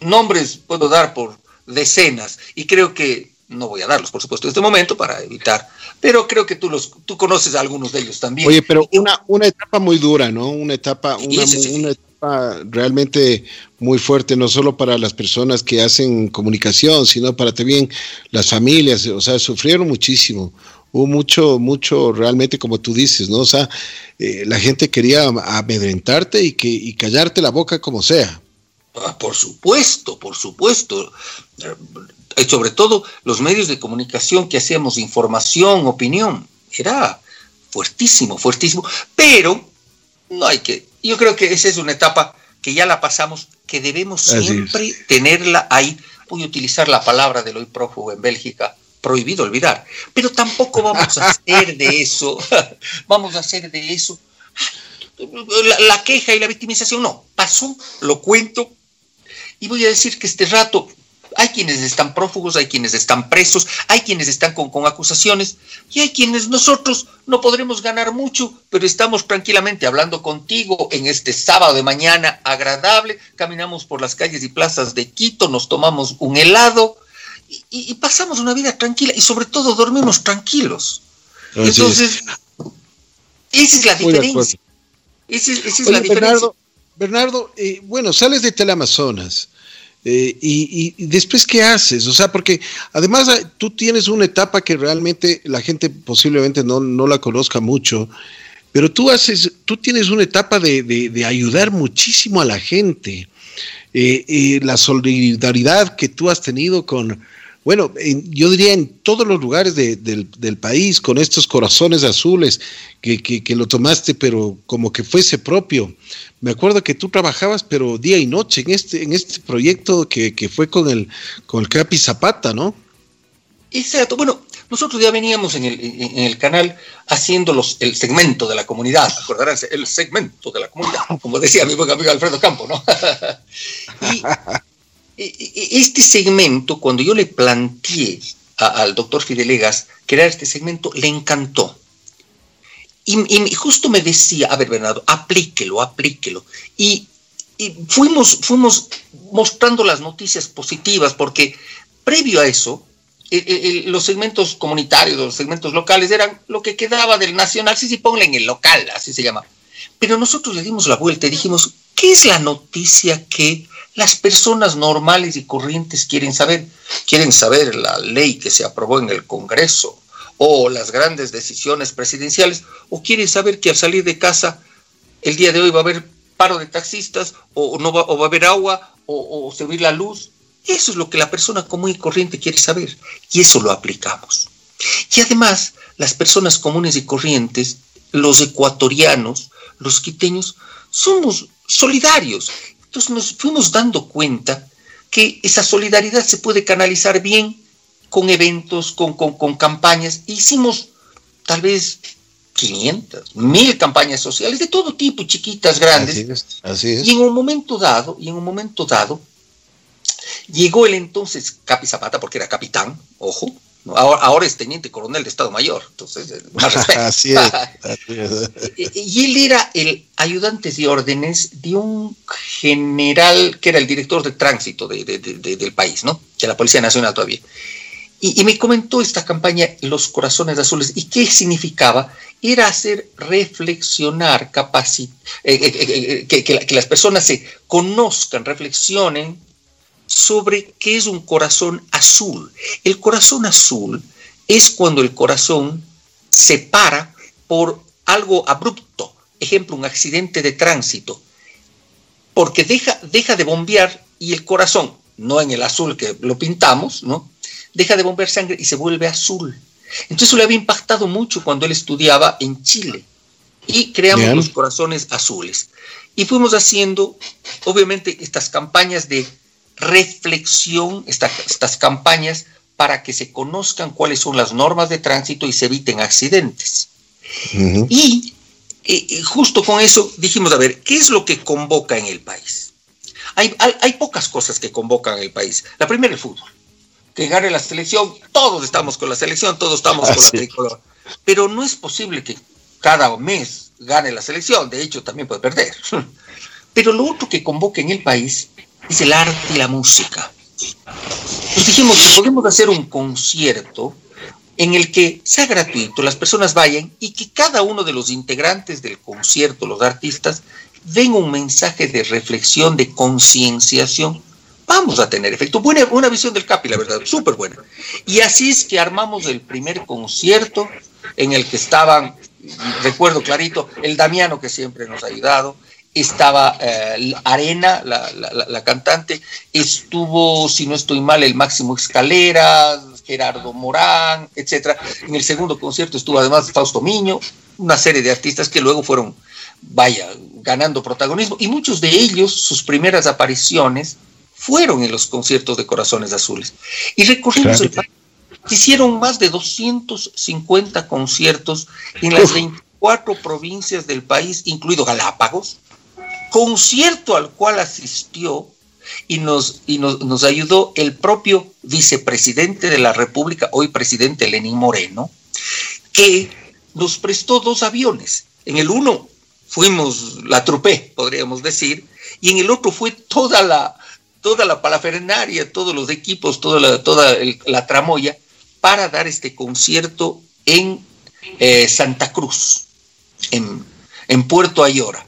Nombres puedo dar por decenas y creo que no voy a darlos, por supuesto, en este momento para evitar, pero creo que tú los tú conoces a algunos de ellos también. Oye, pero una, una etapa muy dura, ¿no? Una etapa, una, una etapa realmente muy fuerte, no solo para las personas que hacen comunicación, sino para también las familias, o sea, sufrieron muchísimo. Hubo mucho, mucho realmente, como tú dices, ¿no? O sea, eh, la gente quería amedrentarte y, que, y callarte la boca como sea. Ah, por supuesto, por supuesto. Y sobre todo los medios de comunicación que hacíamos información, opinión. Era fuertísimo, fuertísimo. Pero no hay que. Yo creo que esa es una etapa que ya la pasamos, que debemos siempre tenerla ahí. Voy a utilizar la palabra del hoy prófugo en Bélgica, prohibido olvidar. Pero tampoco vamos a hacer de eso, vamos a hacer de eso la, queja y la victimización. No, pasó, lo cuento, y voy a decir que este rato hay quienes están prófugos, hay quienes están presos, hay quienes están con, acusaciones y hay quienes nosotros no podremos ganar mucho, pero estamos tranquilamente hablando contigo en este sábado de mañana agradable, caminamos por las calles y plazas de Quito, nos tomamos un helado y, pasamos una vida tranquila y sobre todo dormimos tranquilos. Entonces, esa es la diferencia. Esa, es la diferencia. Bernardo, eh, bueno, sales de Teleamazonas. Eh, y, después, ¿qué haces? O sea, porque además ah, tú tienes una etapa que realmente la gente posiblemente no, la conozca mucho, pero tú haces, tú tienes una etapa de, ayudar muchísimo a la gente. Eh, la solidaridad que tú has tenido con, bueno, yo diría en todos los lugares del, país, con estos corazones azules, que, que, lo tomaste, pero como que fuese propio. Me acuerdo que tú trabajabas, pero día y noche en este, en este proyecto que, fue con el, con el Capi Zapata, ¿no? Exacto. Bueno, nosotros ya veníamos en el, en el canal haciendo los, el segmento de la comunidad, acordarán, el segmento de la comunidad, como decía mi buen amigo Alfredo Campo, ¿no? y este segmento, cuando yo le planteé al doctor Fidelegas crear este segmento, le encantó. Y, justo me decía, a ver, Bernardo, aplíquelo, aplíquelo. Y, fuimos, fuimos mostrando las noticias positivas, porque previo a eso, los segmentos comunitarios, los segmentos locales eran lo que quedaba del nacional, sí, sí, ponle en el local, así se llama. Pero nosotros le dimos la vuelta y dijimos, ¿qué es la noticia que las personas normales y corrientes quieren saber. Quieren saber la ley que se aprobó en el Congreso o las grandes decisiones presidenciales o quieren saber que al salir de casa el día de hoy va a haber paro de taxistas o, no va, a haber agua o, o la luz. Eso es lo que la persona común y corriente quiere saber y eso lo aplicamos. Y además, las personas comunes y corrientes, los ecuatorianos, los quiteños, somos solidarios entonces nos fuimos dando cuenta que esa solidaridad se puede canalizar bien con eventos, con, con, con campañas. Hicimos tal vez 500, mil campañas sociales de todo tipo, chiquitas, grandes. Así es, así es. Y en un momento dado, y en un momento dado, llegó el entonces Capi Zapata, porque era capitán, ojo. Ahora, ahora, es teniente coronel de Estado Mayor, entonces, eh, más respeto. así es, así es. y él era el ayudante de órdenes de un general que era el director de tránsito de, de, de, del país, ¿no? De la Policía Nacional todavía. Y, y, me comentó esta campaña Los Corazones Azules y qué significaba. Era hacer reflexionar, capacit eh, eh, eh, que, que, que, las personas se conozcan, reflexionen sobre qué es un corazón azul. El corazón azul es cuando el corazón se para por algo abrupto, ejemplo, un accidente de tránsito, porque deja, deja de bombear y el corazón, no en el azul que lo pintamos, ¿no? deja de bombear sangre y se vuelve azul. Entonces eso le había impactado mucho cuando él estudiaba en Chile. Y creamos Bien. los corazones azules. Y fuimos haciendo, obviamente, estas campañas de reflexión, esta, estas campañas para que se conozcan cuáles son las normas de tránsito y se eviten accidentes. Uh -huh. Y eh, justo con eso dijimos, a ver, ¿qué es lo que convoca en el país? Hay, hay, hay pocas cosas que convocan en el país. La primera, el fútbol que gane la selección, todos estamos con la selección, todos estamos con la tricolor. Pero no es posible que cada mes gane la selección, de hecho también puede perder. Pero lo otro que convoca en el país es el arte y la música. Nos dijimos que podemos hacer un concierto en el que sea gratuito, las personas vayan y que cada uno de los integrantes del concierto, los artistas, den un mensaje de reflexión, de concienciación vamos a tener efecto. Buena, una visión del Capi, la verdad, súper buena. Y así es que armamos el primer concierto en el que estaban, recuerdo clarito, el Damiano que siempre nos ha ayudado, estaba eh, Arena, la, la, la, cantante, estuvo, si no estoy mal, el Máximo Escalera, Gerardo Morán, etcétera. En el segundo concierto estuvo además Fausto Miño, una serie de artistas que luego fueron, vaya, ganando protagonismo, y muchos de ellos, sus primeras apariciones, fueron en los conciertos de Corazones Azules. Y recorrimos claro. el país. Hicieron más de 250 conciertos en las Uf. 24 provincias del país, incluido Galápagos, concierto al cual asistió y nos, y nos, nos ayudó el propio vicepresidente de la República, hoy presidente Lenín Moreno, que nos prestó dos aviones. En el uno fuimos la trupe, podríamos decir, y en el otro fue toda la, toda la palafernaria, todos los equipos, toda la, toda la tramoya para dar este concierto en eh, Santa Cruz, en, en Puerto Ayora.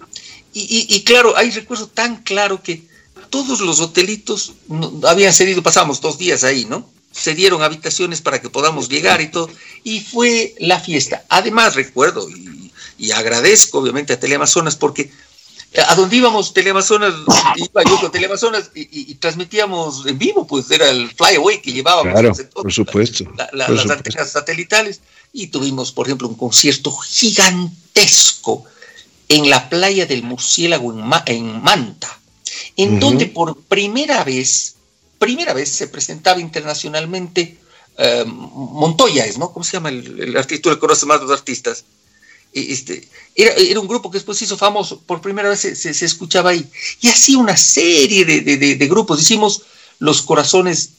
Y, y, y, claro, hay recuerdo tan claro que todos los hotelitos no, habían cedido, pasamos dos días ahí, ¿no? Se dieron habitaciones para que podamos llegar y todo, y fue la fiesta. Además, recuerdo, y, y agradezco obviamente a Teleamazonas porque a donde íbamos Teleamazonas, iba yo con Teleamazonas y, y, y, transmitíamos en vivo, pues era el flyaway que llevábamos. Claro, por supuesto. La, la, por las supuesto. antenas satelitales. Y tuvimos, por ejemplo, un concierto gigantesco en la playa del murciélago en, Ma en Manta, en uh -huh. donde por primera vez, primera vez se presentaba internacionalmente uh, Montoya, ¿no? ¿Cómo se llama el, el artista? Tú le conoces más los artistas este, era, era, un grupo que después se hizo famoso, por primera vez se, se, se escuchaba ahí. Y así una serie de, de, de, de, grupos. Hicimos los corazones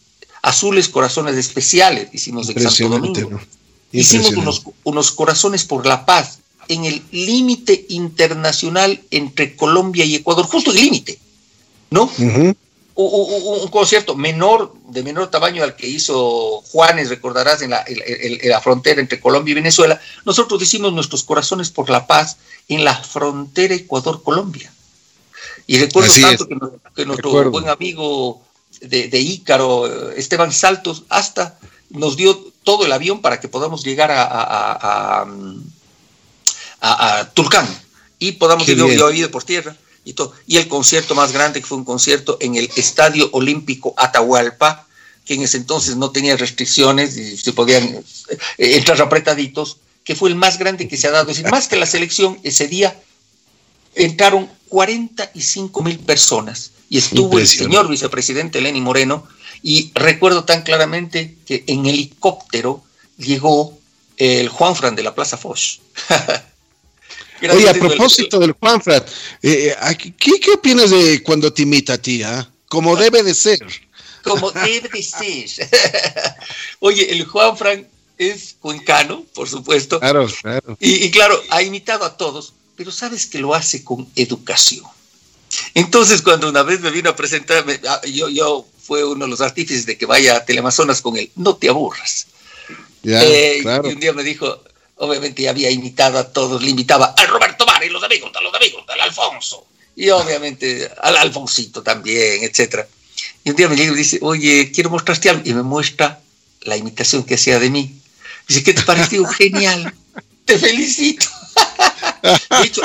azules, corazones especiales, hicimos en Santo Domingo. ¿no? Hicimos unos, unos corazones por la paz en el límite internacional entre Colombia y Ecuador, justo el límite, ¿no? Uh -huh un, concierto menor, de menor tamaño al que hizo Juanes, recordarás, en la, en, en la, frontera entre Colombia y Venezuela, nosotros hicimos nuestros corazones por la paz en la frontera Ecuador-Colombia. Y recuerdo Así tanto que, que, nuestro recuerdo. buen amigo de, de, Ícaro, Esteban Saltos, hasta nos dio todo el avión para que podamos llegar a, a, a, a Tulcán y podamos ir yo, por tierra y todo. Y el concierto más grande que fue un concierto en el Estadio Olímpico Atahualpa, que en ese entonces no tenía restricciones y se podían eh, entrar apretaditos, que fue el más grande que se ha dado. Es decir, más que la selección, ese día entraron 45 mil personas y estuvo el señor vicepresidente Lenny Moreno Y recuerdo tan claramente que en helicóptero llegó el Juanfran de la Plaza Foch. Oye, a propósito del Juanfran, eh, eh, ¿qué, ¿qué, opinas de cuando te imita a ti? Ah? Como debe de ser. Como debe de ser. Oye, el Juanfran es cuencano, por supuesto. Claro, claro. Y, y, claro, ha imitado a todos, pero sabes que lo hace con educación. Entonces, cuando una vez me vino a presentar, ah, yo, yo fue uno de los artífices de que vaya a Teleamazonas con él, no te aburras. eh, claro. Y un día me dijo, obviamente había imitado a todos, le invitaba al Roberto Mar y los amigos, a los amigos, al Alfonso, y obviamente al Alfonsito también, etcétera. Y un día me llega dice, oye, quiero mostrarte algo, y me muestra la imitación que hacía de mí. Dice, ¿qué te pareció? Genial, te felicito. De hecho,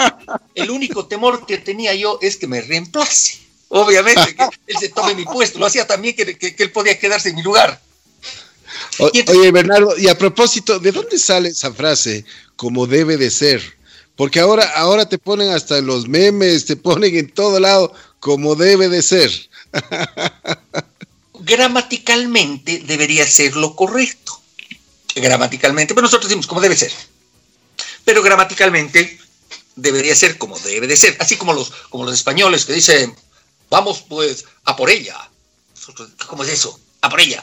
el único temor que tenía yo es que me reemplace. Obviamente, que él se tome mi puesto. Lo hacía también que, que él podía quedarse en mi lugar. O, oye, Bernardo, y a propósito, ¿de dónde sale esa frase? Como debe de ser. Porque ahora, ahora te ponen hasta en los memes, te ponen en todo lado, como debe de ser. Gramaticalmente debería ser lo correcto. Gramaticalmente, pero nosotros decimos como debe ser. Pero gramaticalmente debería ser como debe de ser. Así como los, como los españoles que dicen, vamos pues a por ella. ¿Cómo es eso? A por ella.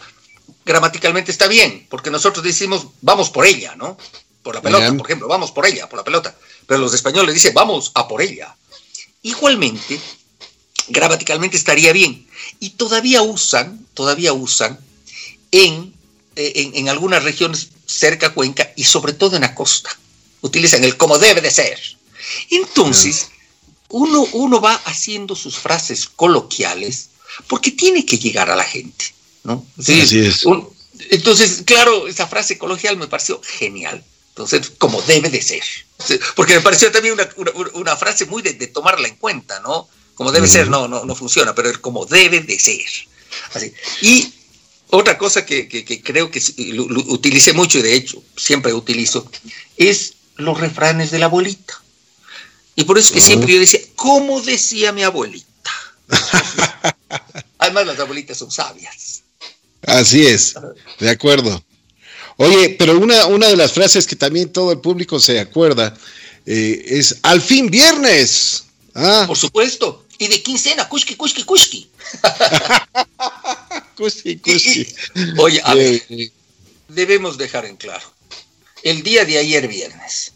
Gramaticalmente está bien, porque nosotros decimos, vamos por ella, ¿no? Por la pelota, bien. por ejemplo, vamos por ella, por la pelota. Pero los españoles dicen, vamos a por ella. Igualmente, gramaticalmente estaría bien. Y todavía usan, todavía usan en, en, en algunas regiones cerca a Cuenca y sobre todo en la costa. Utilizan el como debe de ser. Entonces, uno, uno va haciendo sus frases coloquiales porque tiene que llegar a la gente, ¿no? Sí, Así es. Un, entonces, claro, esa frase coloquial me pareció genial. Entonces, como debe de ser. Porque me pareció también una, una, una frase muy de, de, tomarla en cuenta, ¿no? Como debe uh -huh. ser, no, no, no funciona, pero como debe de ser. Así. Y otra cosa que, que, que creo que lo, lo utilicé mucho y de hecho siempre utilizo es los refranes de la abuelita. Y por eso que siempre yo decía, ¿cómo decía mi abuelita? Además, las abuelitas son sabias. Así es, de acuerdo. Oye, pero una, una de las frases que también todo el público se acuerda eh, es al fin viernes. Ah. Por supuesto. Y de quincena, kushki, kushki, kushki. kushki, kushki. Oye, a ver, debemos dejar en claro. El día de ayer viernes,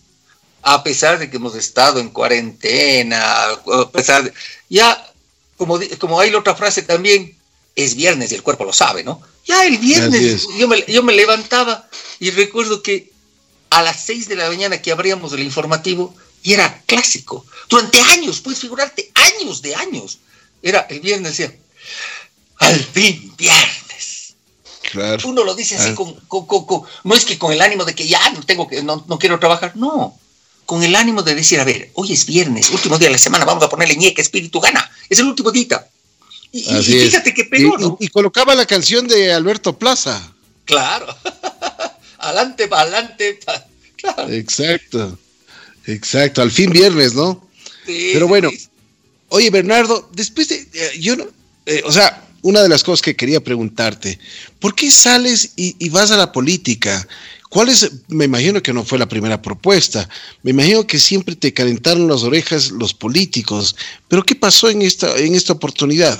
a pesar de que hemos estado en cuarentena, a pesar de, ya, como, como hay la otra frase también, es viernes y el cuerpo lo sabe, ¿no? Ya el viernes yo me, yo me levantaba y recuerdo que a las seis de la mañana que abríamos el informativo, y era clásico. Durante años, puedes figurarte, años de años. Era el viernes, decía, al fin viernes. Claro. Uno lo dice así, con, con, con, con, no es que con el ánimo de que ya no tengo que, no, no quiero trabajar, no con el ánimo de decir, a ver, hoy es viernes, último día de la semana, vamos a ponerle ñeque, espíritu gana, es el último día. Y, y fíjate que pegó, y, ¿no? y, colocaba la canción de Alberto Plaza. Claro. adelante, para adelante. Pa... Claro. Exacto. Exacto. Al fin viernes, ¿no? Sí, Pero bueno, sí. oye, Bernardo, después de. Eh, yo no. Eh, o sea, una de las cosas que quería preguntarte, ¿por qué sales y, y vas a la política? ¿Cuál es? Me imagino que no fue la primera propuesta. Me imagino que siempre te calentaron las orejas los políticos. Pero ¿qué pasó en esta, en esta oportunidad?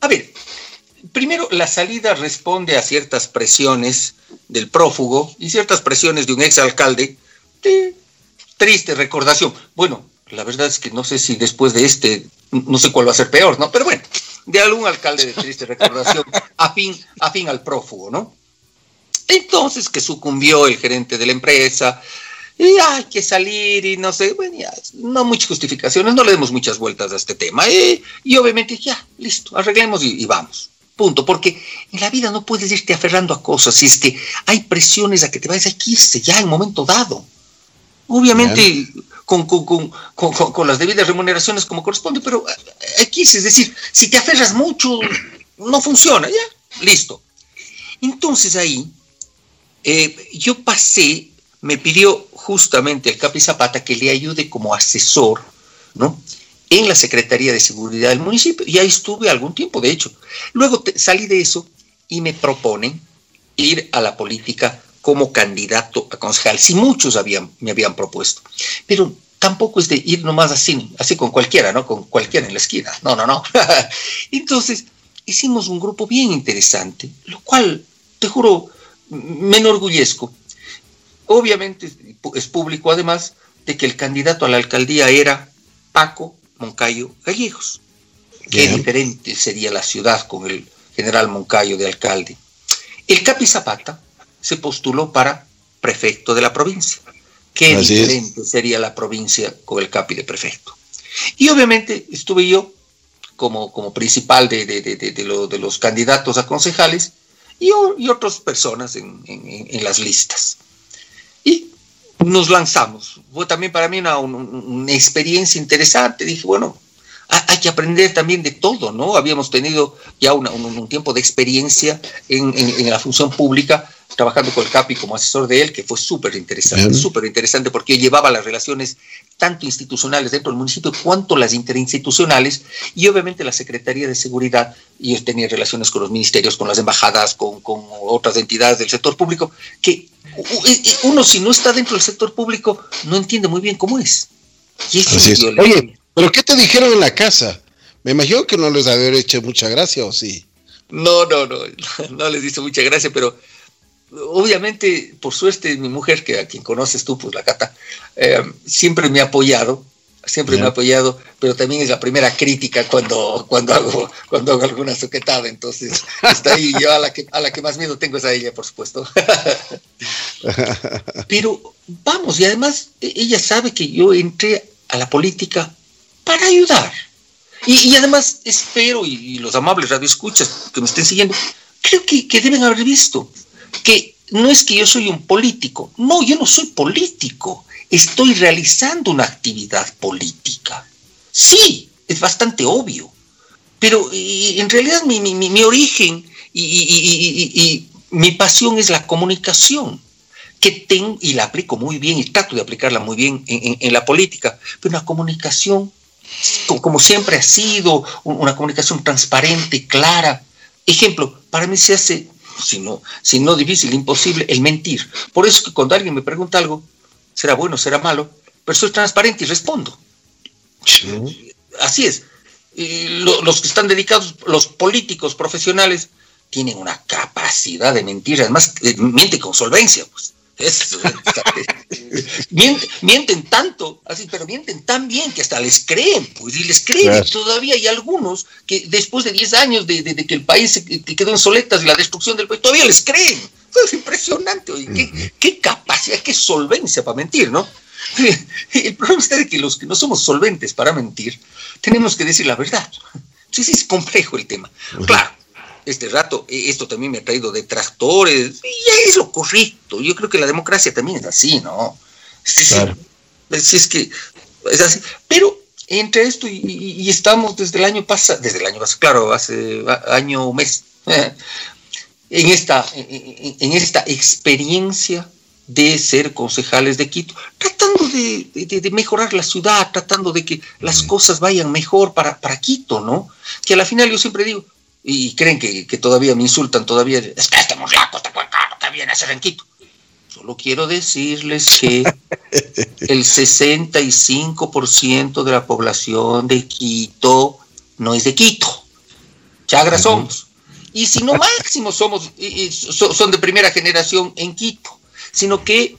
A ver, primero la salida responde a ciertas presiones del prófugo y ciertas presiones de un exalcalde. De triste recordación. Bueno, la verdad es que no sé si después de este, no sé cuál va a ser peor, ¿no? Pero bueno, de algún alcalde de triste recordación afín, afín al prófugo, ¿no? Entonces que sucumbió el gerente de la empresa y hay que salir y no sé, bueno, ya, no muchas justificaciones, no le demos muchas vueltas a este tema. Y, y obviamente ya, listo, arreglemos y, y, vamos. Punto, porque en la vida no puedes irte aferrando a cosas, si es que hay presiones a que te vayas a irse ya en momento dado. Obviamente con, con, con, con, las debidas remuneraciones como corresponde, pero aquí es decir, si te aferras mucho, no funciona, ya, listo. Entonces ahí eh, yo pasé, me pidió justamente el Capi Zapata que le ayude como asesor, ¿no? en la Secretaría de Seguridad del municipio. Y ahí estuve algún tiempo, de hecho. Luego salí de eso y me proponen ir a la política como candidato a concejal. Si muchos me habían propuesto. Pero tampoco es de ir nomás así, así con cualquiera, ¿no? Con cualquiera en la esquina. No, no, no. Entonces, hicimos un grupo bien interesante, lo cual, te juro, me enorgullezco. Obviamente es público además de que el candidato a la alcaldía era Paco Moncayo Gallegos. Qué diferente sería la ciudad con el general Moncayo de alcalde. El Capi Zapata se postuló para prefecto de la provincia. Qué diferente sería la provincia con el Capi de prefecto. Y obviamente estuve yo como, como principal de, de, los candidatos a concejales y, otras personas en, las listas. Y nos lanzamos. Fue también para mí una, una experiencia interesante. Dije, bueno, hay que aprender también de todo, ¿no? Habíamos tenido ya un, tiempo de experiencia en, la función pública, trabajando con el CAPI como asesor de él, que fue súper interesante, súper interesante porque llevaba las relaciones tanto institucionales dentro del municipio cuanto las interinstitucionales y obviamente la Secretaría de Seguridad, y yo tenía relaciones con los ministerios, con las embajadas, con, otras entidades del sector público, que uno si no está dentro del sector público no entiende muy bien cómo es. Y es. Oye, ¿Pero qué te dijeron en la casa? Me imagino que no les había hecho mucha gracia, ¿o sí? No, no, no, no les hizo mucha gracia, pero obviamente, por suerte, mi mujer, que a quien conoces tú, pues la Cata, eh, siempre me ha apoyado, siempre me ha apoyado, pero también es la primera crítica cuando, cuando, hago, cuando hago alguna soquetada, entonces está ahí, yo a la, que, a la que más miedo tengo es a ella, por supuesto. pero vamos, y además e, ella sabe que yo entré a la política para ayudar. Y, además espero, y, los amables radioescuchas que me estén siguiendo, creo que, que deben haber visto que no es que yo soy un político, no, yo no soy político, estoy realizando una actividad política. Sí, es bastante obvio, pero en realidad mi, mi, mi origen y, y, mi pasión es la comunicación, que tengo y la aplico muy bien y trato de aplicarla muy bien en, en la política, pero una comunicación como siempre ha sido, una comunicación transparente, clara. Ejemplo, para mí se hace, si no, si no difícil, imposible, el mentir. Por eso que cuando alguien me pregunta algo, será bueno, será malo, pero soy transparente y respondo. Así es. los que están dedicados, los políticos profesionales, tienen una capacidad de mentir, además eh, miente con solvencia, pues. mienten, tanto, así, pero mienten tan bien que hasta les creen, pues, y les creen. Todavía hay algunos que después de 10 años de, que el país se, quedó en soletas y la destrucción del país, todavía les creen. Es impresionante, qué, capacidad, qué solvencia para mentir, ¿no? El problema está de que los que no somos solventes para mentir, tenemos que decir la verdad. Sí, sí, es complejo el tema. Claro, este rato, e, esto también me ha traído detractores, y es lo correcto. Yo creo que la democracia también es así, ¿no? Sí, claro. sí, es que es así. Pero entre esto y, estamos desde el año pasado, desde el año pasado, claro, hace año o mes, en esta, en, esta experiencia de ser concejales de Quito, tratando de, mejorar la ciudad, tratando de que las cosas vayan mejor para, para Quito, ¿no? Que a la final yo siempre digo, y creen que, todavía me insultan, todavía, es que estamos locos, te viene a hacer en Quito. Solo quiero decirles que el 65% de la población de Quito no es de Quito. Chagra somos. Y si no máximo somos, son de primera generación en Quito, sino que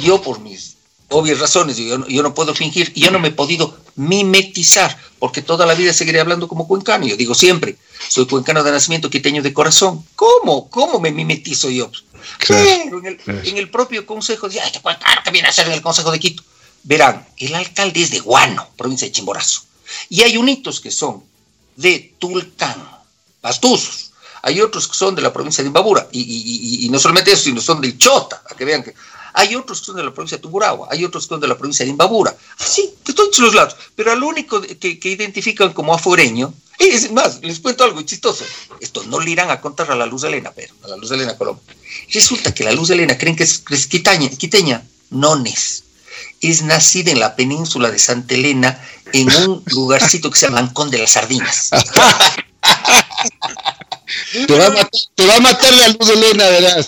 yo por mis obvias razones, yo, yo no puedo fingir, yo no me he podido mimetizar, porque toda la vida seguiré hablando como cuencano. Yo digo siempre, soy cuencano de nacimiento, quiteño de corazón. ¿Cómo? ¿Cómo me mimetizo yo? Claro, en, el, propio consejo, ay, este cuencano que viene a ser en el consejo de Quito. Verán, el alcalde es de Guano, provincia de Chimborazo. Y hay unitos que son de Tulcán, pastuzos. Hay otros que son de la provincia de Imbabura. Y, y no solamente eso, sino son del Chota, a que vean que hay otros que son de la provincia de Tuburagua, hay otros que son de la provincia de Imbabura. Sí, de todos los lados. Pero al único que, identifican como afuereño, es más, les cuento algo chistoso. Esto no le irán a contar a la Luz de Elena, pero a la Luz de Elena Colombia. Resulta que la Luz de Elena creen que es, quiteña, quiteña, no es. es nacida en la península de Santa Elena, en un lugarcito que se llama Ancón de las Sardinas. te, va a matar, te va a matar la luz Elena, ¿verdad?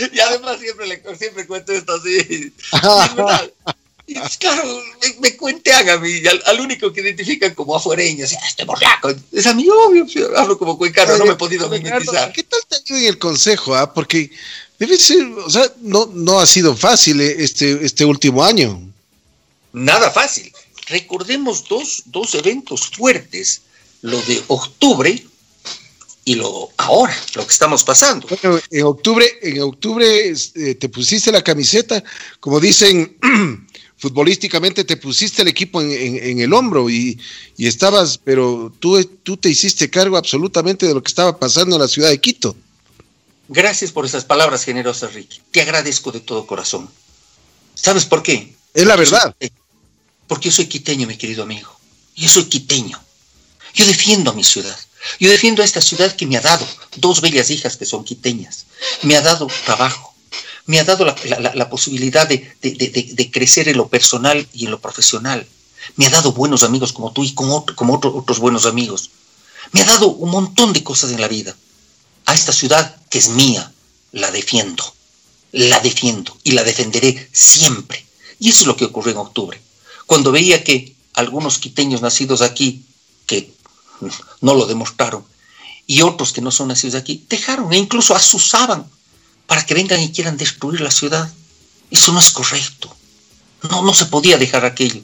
Y además siempre, le, siempre cuento esto así. Y claro, me, me cuentean a mí, al, al, único que identifican como afuereño, así, este borraco, es a mí obvio, hablo como cuencano, no me he podido mimetizar. ¿Qué tal te ayuda en el consejo? Ah? Porque debe ser, o sea, no, no ha sido fácil eh, este, este último año. Nada fácil. Recordemos dos, dos eventos fuertes, lo de octubre y lo ahora, lo que estamos pasando. Bueno, en octubre, en octubre eh, te pusiste la camiseta, como dicen futbolísticamente te pusiste el equipo en, en, en el hombro y, y, estabas, pero tú, tú te hiciste cargo absolutamente de lo que estaba pasando en la ciudad de Quito. Gracias por esas palabras generosas, Ricky. Te agradezco de todo corazón. ¿Sabes por qué? Es la verdad. Porque yo soy quiteño, mi querido amigo. Yo soy quiteño. Yo defiendo a mi ciudad. Yo defiendo a esta ciudad que me ha dado dos bellas hijas que son quiteñas. Me ha dado trabajo me ha dado la, posibilidad de, crecer en lo personal y en lo profesional. Me ha dado buenos amigos como tú y como, como otro, otros buenos amigos. Me ha dado un montón de cosas en la vida. A esta ciudad que es mía, la defiendo. La defiendo y la defenderé siempre. Y eso es lo que ocurrió en octubre. Cuando veía que algunos quiteños nacidos aquí, que no lo demostraron, y otros que no son nacidos aquí, dejaron e incluso asusaban para que vengan y quieran destruir la ciudad. Eso no es correcto. No, no se podía dejar aquello.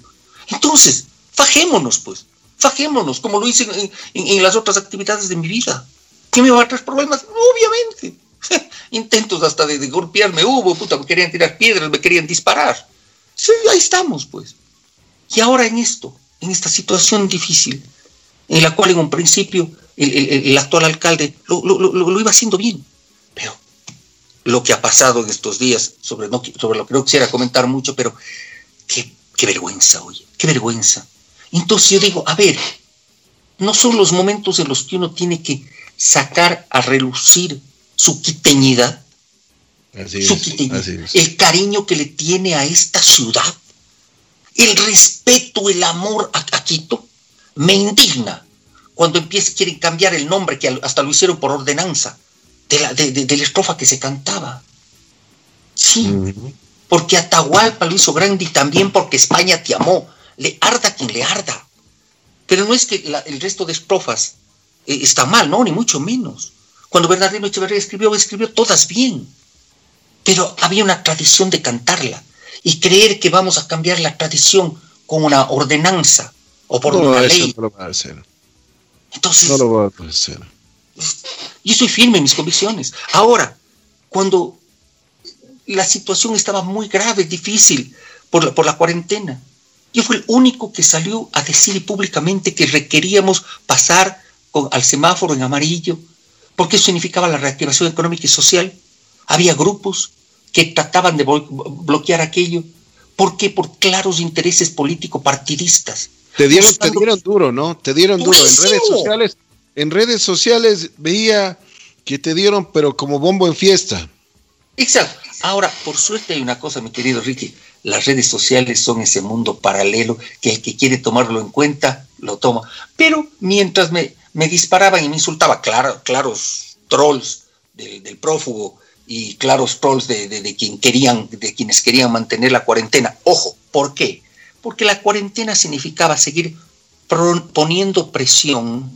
Entonces, fajémonos, pues. Fajémonos, como lo hice en las otras actividades de mi vida. ¿Qué me va a traer problemas? Obviamente. Intentos hasta de, de, golpearme hubo, puta, me querían tirar piedras, me querían disparar. Sí, ahí estamos, pues. Y ahora en esto, en esta situación difícil, en la cual en un principio el, el, el actual alcalde lo, lo, lo, lo iba haciendo bien, pero lo que ha pasado en estos días, sobre, no, sobre lo que no quisiera comentar mucho, pero qué, qué vergüenza, oye, qué vergüenza. Entonces yo digo, a ver, no son los momentos en los que uno tiene que sacar a relucir su quiteñidad, así su es, quiteñidad así es. el cariño que le tiene a esta ciudad, el respeto, el amor a, a Quito, me indigna cuando empieza, quieren cambiar el nombre, que hasta lo hicieron por ordenanza de la, de, de, de la estrofa que se cantaba. Sí, -huh. porque Atahualpa lo hizo grande y también porque España te amó. Le arda quien le arda. Pero no es que la, el resto de estrofas eh, está mal, no, ni mucho menos. Cuando Bernardino Echeverría escribió, escribió todas bien. Pero había una tradición de cantarla. Y creer que vamos a cambiar la tradición con una ordenanza o por no, una ley. No lo va a hacer. Entonces, No lo va a hacer. yo soy firme en mis convicciones. Ahora, cuando la situación estaba muy grave, difícil, por la, por la cuarentena, yo fui el único que salió a decir públicamente que requeríamos pasar con, al semáforo en amarillo, porque eso significaba la reactivación económica y social. Había grupos que trataban de bloquear aquello. ¿Por qué? Por claros intereses político-partidistas. Te dieron, te dieron duro, ¿no? Te dieron duro. En redes sociales, en redes sociales veía que te dieron, pero como bombo en fiesta. Exacto. Ahora, por suerte hay una cosa, mi querido Ricky. Las redes sociales son ese mundo paralelo que el que quiere tomarlo en cuenta, lo toma. Pero mientras me, me disparaban y me insultaba, claro, claros trolls del, del prófugo y claros trolls de, de, de, quien querían, de quienes querían mantener la cuarentena. Ojo, ¿por qué? Porque la cuarentena significaba seguir poniendo presión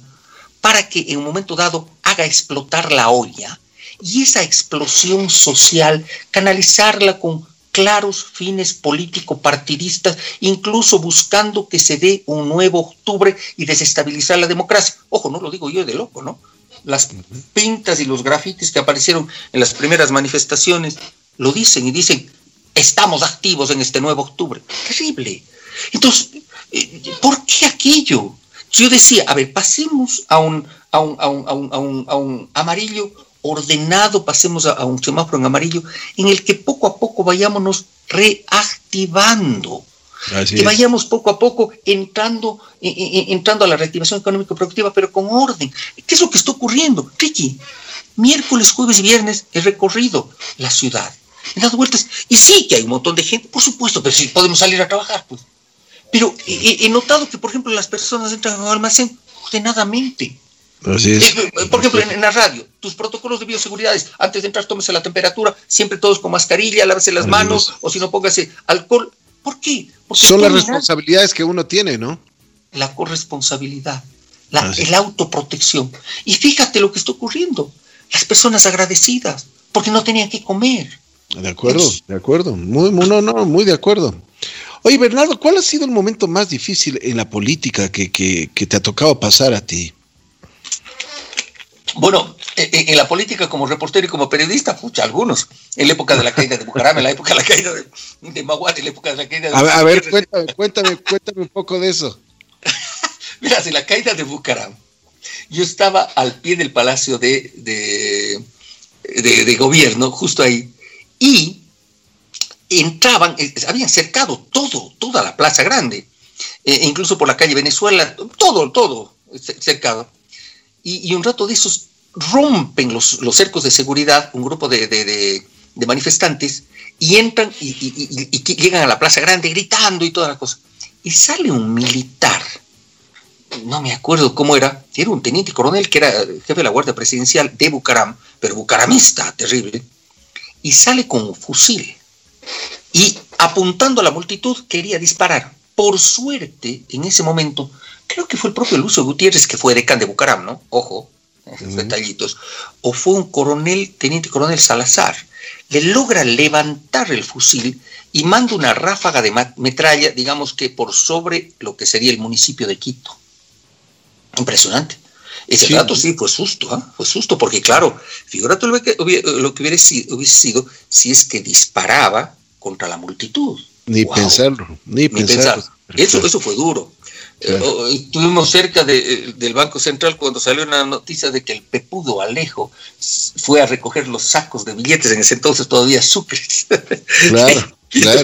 para que en un momento dado haga explotar la olla y esa explosión social canalizarla con claros fines político-partidistas, incluso buscando que se dé un nuevo octubre y desestabilizar la democracia. Ojo, no lo digo yo de loco, ¿no? Las pintas y los grafitis que aparecieron en las primeras manifestaciones lo dicen y dicen, estamos activos en este nuevo octubre. Terrible. Entonces, ¿por qué aquello? Yo decía, a ver, pasemos a un, a un, a un, a un, a un, amarillo ordenado, pasemos a, un semáforo en amarillo, en el que poco a poco vayámonos reactivando. Así que es. vayamos poco a poco entrando, en, en, entrando a la reactivación económica productiva, pero con orden. ¿Qué es lo que está ocurriendo? Ricky, miércoles, jueves y viernes he recorrido la ciudad. he dado vueltas. Y sí, que hay un montón de gente, por supuesto, pero sí podemos salir a trabajar, pues. Pero he, notado que, por ejemplo, las personas entran al almacén ordenadamente. Así es. Eh, por ejemplo, en, la radio, tus protocolos de bioseguridad, antes de entrar, tómese la temperatura, siempre todos con mascarilla, lávese las manos, o si no, póngase alcohol. ¿Por qué? Son las responsabilidades que uno tiene, ¿no? La corresponsabilidad, la, la autoprotección. Y fíjate lo que está ocurriendo. Las personas agradecidas, porque no tenían que comer. De acuerdo, de acuerdo. Muy, muy, no, no, muy de acuerdo. Oye, Bernardo, ¿cuál ha sido el momento más difícil en la política que, te ha tocado pasar a ti? Bueno, e, e, en la política como reportero y como periodista, pucha, algunos. En la época de la caída de Bucaram, en la época de la caída de, de Maguán, en la época de la caída de... A, a ver, cuéntame, cuéntame, cuéntame un poco de eso. Mira, en la caída de Bucaram, yo estaba al pie del palacio de, de, de gobierno, justo ahí, y entraban, eh, habían cercado todo, toda la Plaza Grande, eh, incluso por la calle Venezuela, todo, todo cercado. Y, un rato de esos rompen los, los, cercos de seguridad, un grupo de, manifestantes, y entran y, llegan a la Plaza Grande gritando y toda la cosa. Y sale un militar, no me acuerdo cómo era, era un teniente coronel que era jefe de la Guardia Presidencial de Bucaram, pero bucaramista, terrible, y sale con un fusil y apuntando a la multitud quería disparar. Por suerte, en ese momento, creo que fue el propio Lucio Gutiérrez, que fue decán de Bucaram, ¿no? Ojo, esos detallitos. O fue un coronel, teniente coronel Salazar. Le logra levantar el fusil y manda una ráfaga de metralla, digamos que por sobre lo que sería el municipio de Quito. Impresionante. Ese rato sí fue susto, ¿ah? fue susto, porque claro, figúrate lo que, lo que hubiera sido, hubiese sido si es que disparaba contra la multitud. Ni pensarlo, ni, pensarlo. Eso, eso fue duro. Eh, estuvimos cerca del Banco Central cuando salió una noticia de que el pepudo Alejo fue a recoger los sacos de billetes, en ese entonces todavía sucres. Claro, claro.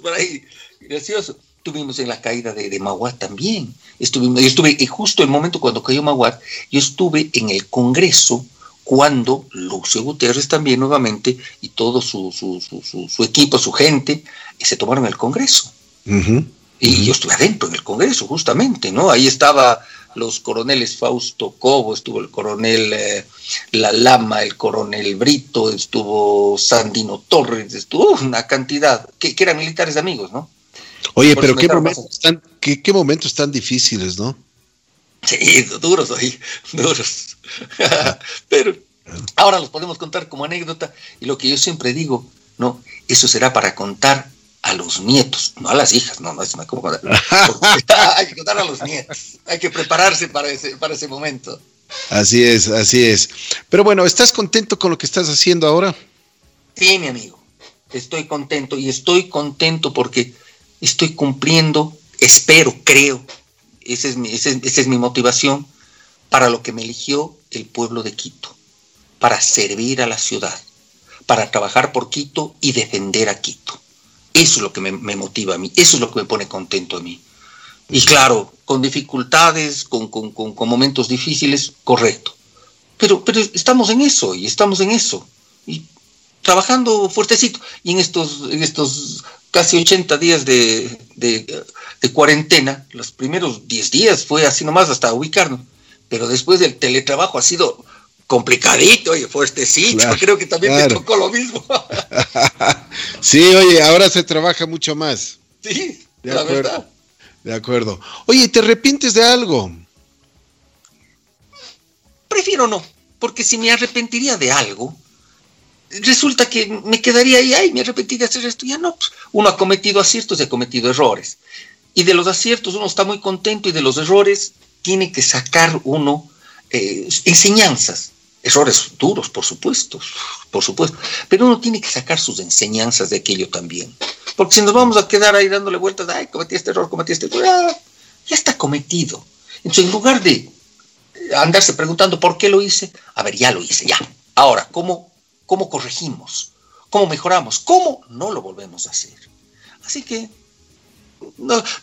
Por ahí, gracioso. Estuvimos en la caída de, de Maguat también. Estuvimos, yo estuve, y justo el momento cuando cayó Maguat, yo estuve en el Congreso cuando Lucio Gutiérrez también nuevamente y todo su, su, su, su equipo, su gente, se tomaron el Congreso. y yo estuve adentro en el Congreso, justamente, ¿no? Ahí estaba los coroneles Fausto Cobo, estuvo el coronel eh, La Lama, el coronel Brito, estuvo Sandino Torres, estuvo una cantidad, que, eran militares amigos, ¿no? Oye, pero qué momentos, tan, qué, qué momentos tan difíciles, ¿no? Sí, duros hoy, duros. Pero ahora los podemos contar como anécdota y lo que yo siempre digo, no, eso será para contar a los nietos, no a las hijas, no, no es como hay que contar a los nietos, hay que prepararse para ese, para ese momento. Así es, así es. Pero bueno, ¿estás contento con lo que estás haciendo ahora? Sí, mi amigo, estoy contento y estoy contento porque estoy cumpliendo, espero, creo, esa es, mi, motivación para lo que me eligió el pueblo de Quito, para servir a la ciudad, para trabajar por Quito y defender a Quito. Eso es lo que me, motiva a mí, eso es lo que me pone contento a mí. Y claro, con dificultades, con, momentos difíciles, correcto. Pero, pero estamos en eso y estamos en eso. Trabajando fuertecito. Y en estos, en estos casi 80 días de, de, cuarentena, los primeros 10 días fue así nomás hasta ubicarnos, pero después del teletrabajo ha sido complicadito y fuertecito, creo que también me tocó lo mismo. sí, oye, ahora se trabaja mucho más. Sí, de la acuerdo, verdad. De acuerdo. Oye, ¿te arrepientes de algo? Prefiero no, porque si me arrepentiría de algo, resulta que me quedaría ahí, ay, me arrepentí de hacer esto, ya no, pues, uno ha cometido aciertos y ha cometido errores. Y de los aciertos uno está muy contento y de los errores tiene que sacar uno eh, enseñanzas. Errores duros, por supuesto, por supuesto. Pero uno tiene que sacar sus enseñanzas de aquello también. Porque si nos vamos a quedar ahí dándole vueltas, ay, cometí este error, cometí este error, ah, ya está cometido. Entonces, en lugar de andarse preguntando por qué lo hice, a ver, ya lo hice, ya. Ahora, ¿cómo ¿Cómo corregimos? ¿Cómo mejoramos? ¿Cómo no lo volvemos a hacer? Así que,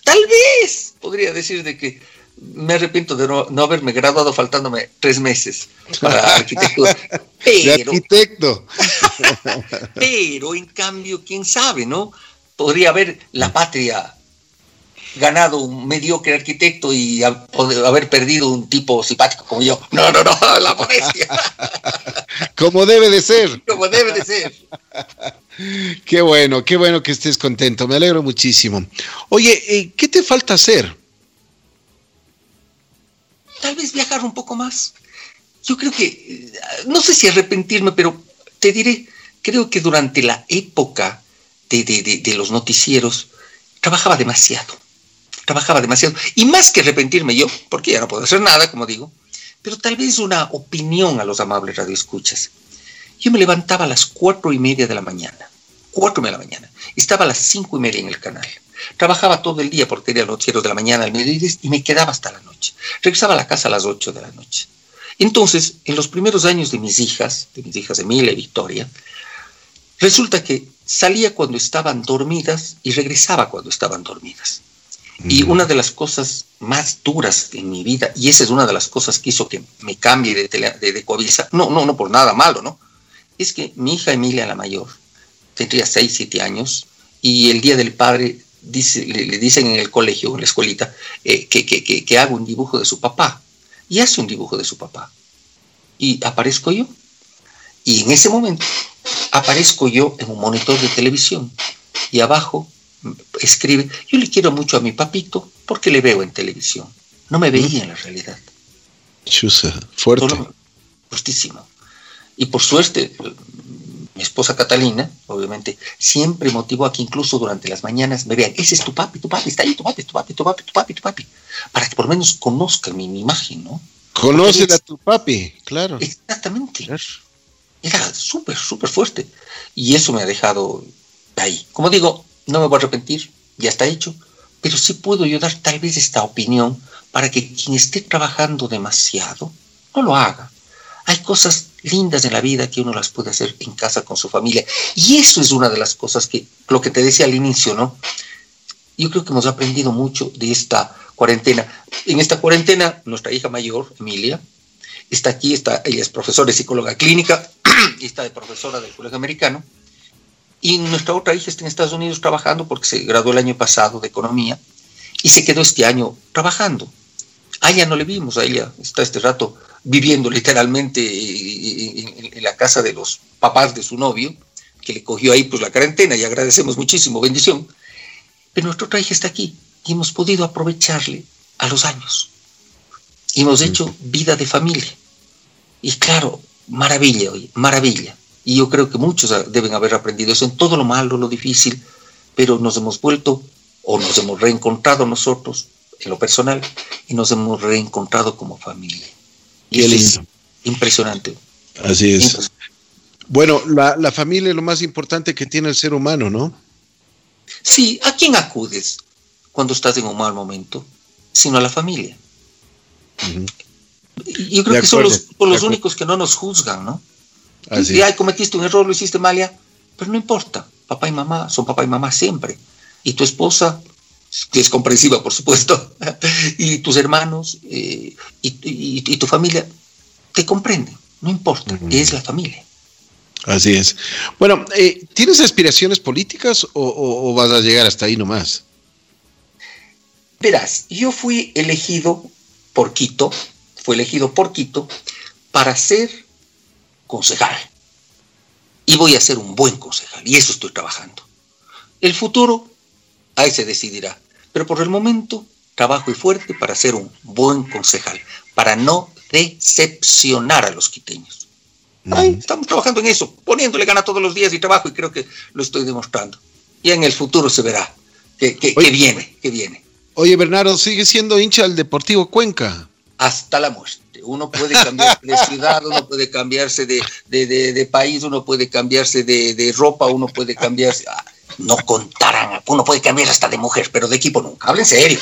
tal vez podría decir de que me arrepiento de no, haberme graduado faltándome tres meses para arquitectura. Pero, arquitecto. pero, en cambio, quién sabe, ¿no? Podría haber la patria ganado un mediocre arquitecto y haber perdido un tipo simpático como yo. No, no, no, la modestia. Como debe de ser. Como debe de ser. Qué bueno, qué bueno que estés contento. Me alegro muchísimo. Oye, eh, ¿qué te falta hacer? Tal vez viajar un poco más. Yo creo que, eh, no sé si arrepentirme, pero te diré, creo que durante la época de, de los noticieros trabajaba demasiado trabajaba demasiado. Y más que arrepentirme yo, porque ya no puedo hacer nada, como digo, pero tal vez una opinión a los amables radioescuchas. Yo me levantaba a las cuatro y media de la mañana, cuatro de la mañana, estaba a las cinco y media en el canal. Trabajaba todo el día porque era noticiero de la mañana al mediodía y me quedaba hasta la noche. Regresaba a la casa a las ocho de la noche. Entonces, en los primeros años de mis hijas, de mis hijas Emilia y Victoria, resulta que salía cuando estaban dormidas y regresaba cuando estaban dormidas. Y una de las cosas más duras en mi vida, y esa es una de las cosas que hizo que me cambie de, de, de no, no, no por nada malo, ¿no? Es que mi hija Emilia, la mayor, tendría 6, 7 años, y el día del padre dice, le, dicen en el colegio, en la escuelita, eh, que, que, que, que haga un dibujo de su papá. Y hace un dibujo de su papá. Y aparezco yo. Y en ese momento aparezco yo en un monitor de televisión. Y abajo escribe, yo le quiero mucho a mi papito porque le veo en televisión. No me veía en la realidad. Chusa, fuerte. Fuertísimo. Y por suerte, mi esposa Catalina, obviamente, siempre motivó a que incluso durante las mañanas me vean, ese es tu papi, tu papi, está ahí, tu papi, tu papi, tu papi, tu papi, tu papi, para que por lo menos conozcan mi, imagen, ¿no? Conocen a tu papi, claro. Exactamente. Era súper, súper fuerte. Y eso me ha dejado ahí. Como digo, no me voy a arrepentir, ya está hecho, pero sí puedo yo dar tal vez esta opinión para que quien esté trabajando demasiado no lo haga. Hay cosas lindas en la vida que uno las puede hacer en casa con su familia. Y eso es una de las cosas que, lo que te decía al inicio, ¿no? Yo creo que hemos aprendido mucho de esta cuarentena. En esta cuarentena, nuestra hija mayor, Emilia, está aquí, está, ella es profesora de psicóloga clínica y está de profesora del Colegio Americano. Y nuestra otra hija está en Estados Unidos trabajando porque se graduó el año pasado de economía y se quedó este año trabajando. A ella no le vimos, a ella está este rato viviendo literalmente en, la casa de los papás de su novio, que le cogió ahí pues la cuarentena y agradecemos muchísimo, bendición. Pero nuestra otra hija está aquí y hemos podido aprovecharle a los años. Y hemos hecho vida de familia. Y claro, maravilla, oye, maravilla. Y yo creo que muchos deben haber aprendido eso en todo lo malo, lo difícil, pero nos hemos vuelto o nos hemos reencontrado nosotros en lo personal y nos hemos reencontrado como familia. Y es impresionante. Así es. Bueno, la, la, familia es lo más importante que tiene el ser humano, ¿no? Sí, ¿a quién acudes cuando estás en un mal momento? Sino a la familia. Yo creo que son los, los únicos que no nos juzgan, ¿no? Y ay, cometiste un error, lo hiciste mal ya. Pero no importa, papá y mamá son papá y mamá siempre. Y tu esposa, que es comprensiva, por supuesto, y tus hermanos eh, y, tu familia te comprenden. No importa, es la familia. Así es. Bueno, eh, ¿tienes aspiraciones políticas o, vas a llegar hasta ahí nomás? Verás, yo fui elegido por Quito, fui elegido por Quito para ser concejal. Y voy a ser un buen concejal, y eso estoy trabajando. El futuro, ahí se decidirá. Pero por el momento, trabajo y fuerte para ser un buen concejal, para no decepcionar a los quiteños. Ahí estamos trabajando en eso, poniéndole gana todos los días y trabajo, y creo que lo estoy demostrando. Y en el futuro se verá que, viene, que viene. Oye, Bernardo, ¿sigue siendo hincha del Deportivo Cuenca? Hasta la muerte. Uno puede cambiarse de ciudad, uno puede cambiarse de, país, uno puede cambiarse de, ropa, uno puede cambiarse... Ah, no contarán, uno puede cambiar hasta de mujer, pero de equipo nunca. Hablen serio.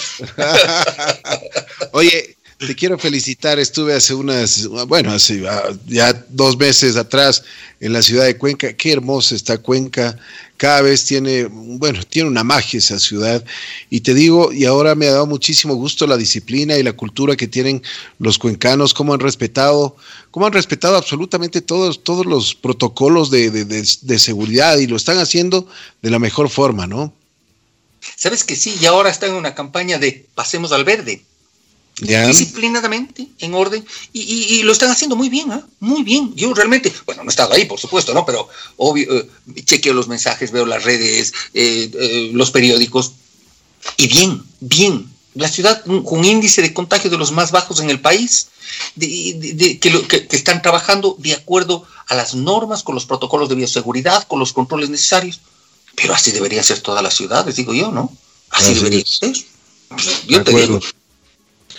Oye, te quiero felicitar. Estuve hace unas, bueno, hace ah, ya dos meses atrás en la ciudad de Cuenca. Qué hermosa está Cuenca. Cada vez tiene, bueno, tiene una magia esa ciudad. Y te digo, y ahora me ha dado muchísimo gusto la disciplina y la cultura que tienen los cuencanos, cómo han respetado, cómo han respetado absolutamente todos, todos los protocolos de, de seguridad y lo están haciendo de la mejor forma, ¿no? Sabes que sí, y ahora están en una campaña de pasemos al verde. Disciplinadamente, en orden, y, lo están haciendo muy bien, ¿ah? muy bien. Yo realmente, bueno, no he estado ahí, por supuesto, ¿no? Pero obvio, eh, chequeo los mensajes, veo las redes, eh, eh, los periódicos, y bien, bien. La ciudad con un índice de contagio de los más bajos en el país, de, que, están trabajando de acuerdo a las normas, con los protocolos de bioseguridad, con los controles necesarios. Pero así debería ser todas las ciudades, digo yo, ¿no? Así, debería ser. Yo te digo.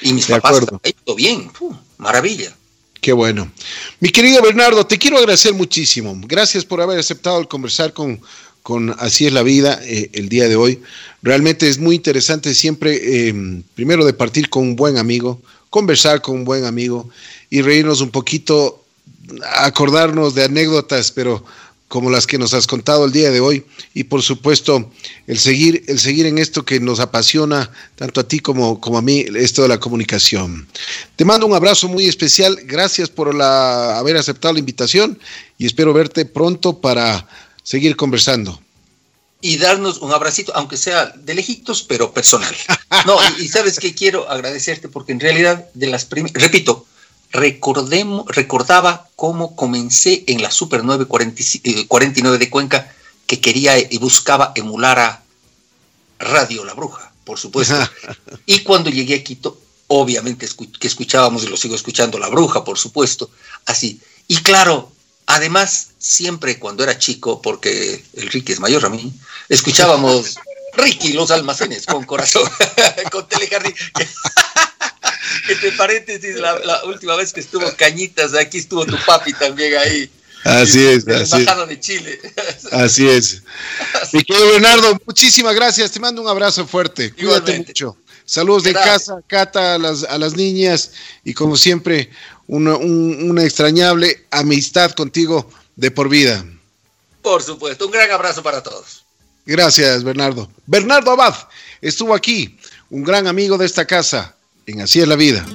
Y mis papás están bien. maravilla. Qué bueno. Mi querido Bernardo, te quiero agradecer muchísimo. Gracias por haber aceptado el conversar con, con Así es la vida eh, el día de hoy. Realmente es muy interesante siempre, eh, primero de partir con un buen amigo, conversar con un buen amigo y reírnos un poquito, acordarnos de anécdotas, pero como las que nos has contado el día de hoy y por supuesto el seguir el seguir en esto que nos apasiona tanto a ti como, como a mí esto de la comunicación. Te mando un abrazo muy especial, gracias por la, haber aceptado la invitación y espero verte pronto para seguir conversando. Y darnos un abracito, aunque sea de lejitos, pero personal. No, y, y sabes que quiero agradecerte porque en realidad de las repito, recordemos, recordaba cómo comencé en la Super 949 eh, de Cuenca, que quería y buscaba emular a Radio La Bruja, por supuesto. y cuando llegué a Quito, obviamente que escuchábamos y lo sigo escuchando La Bruja, por supuesto, así. Y claro, además, siempre cuando era chico, porque el Ricky es mayor a mí, escuchábamos Ricky los almacenes con corazón, con Telejardín. Entre paréntesis, la, última vez que estuvo Cañitas, aquí estuvo tu papi también ahí. Así es, así es. de Chile. Así es. Mi querido Leonardo, muchísimas gracias. Te mando un abrazo fuerte. Cuídate mucho. Saludos de casa, Cata, a las, a las niñas y como siempre, una, una extrañable amistad contigo de por vida. Por supuesto, un gran abrazo para todos. Gracias, Bernardo. Bernardo Abad estuvo aquí, un gran amigo de esta casa en Así es la vida.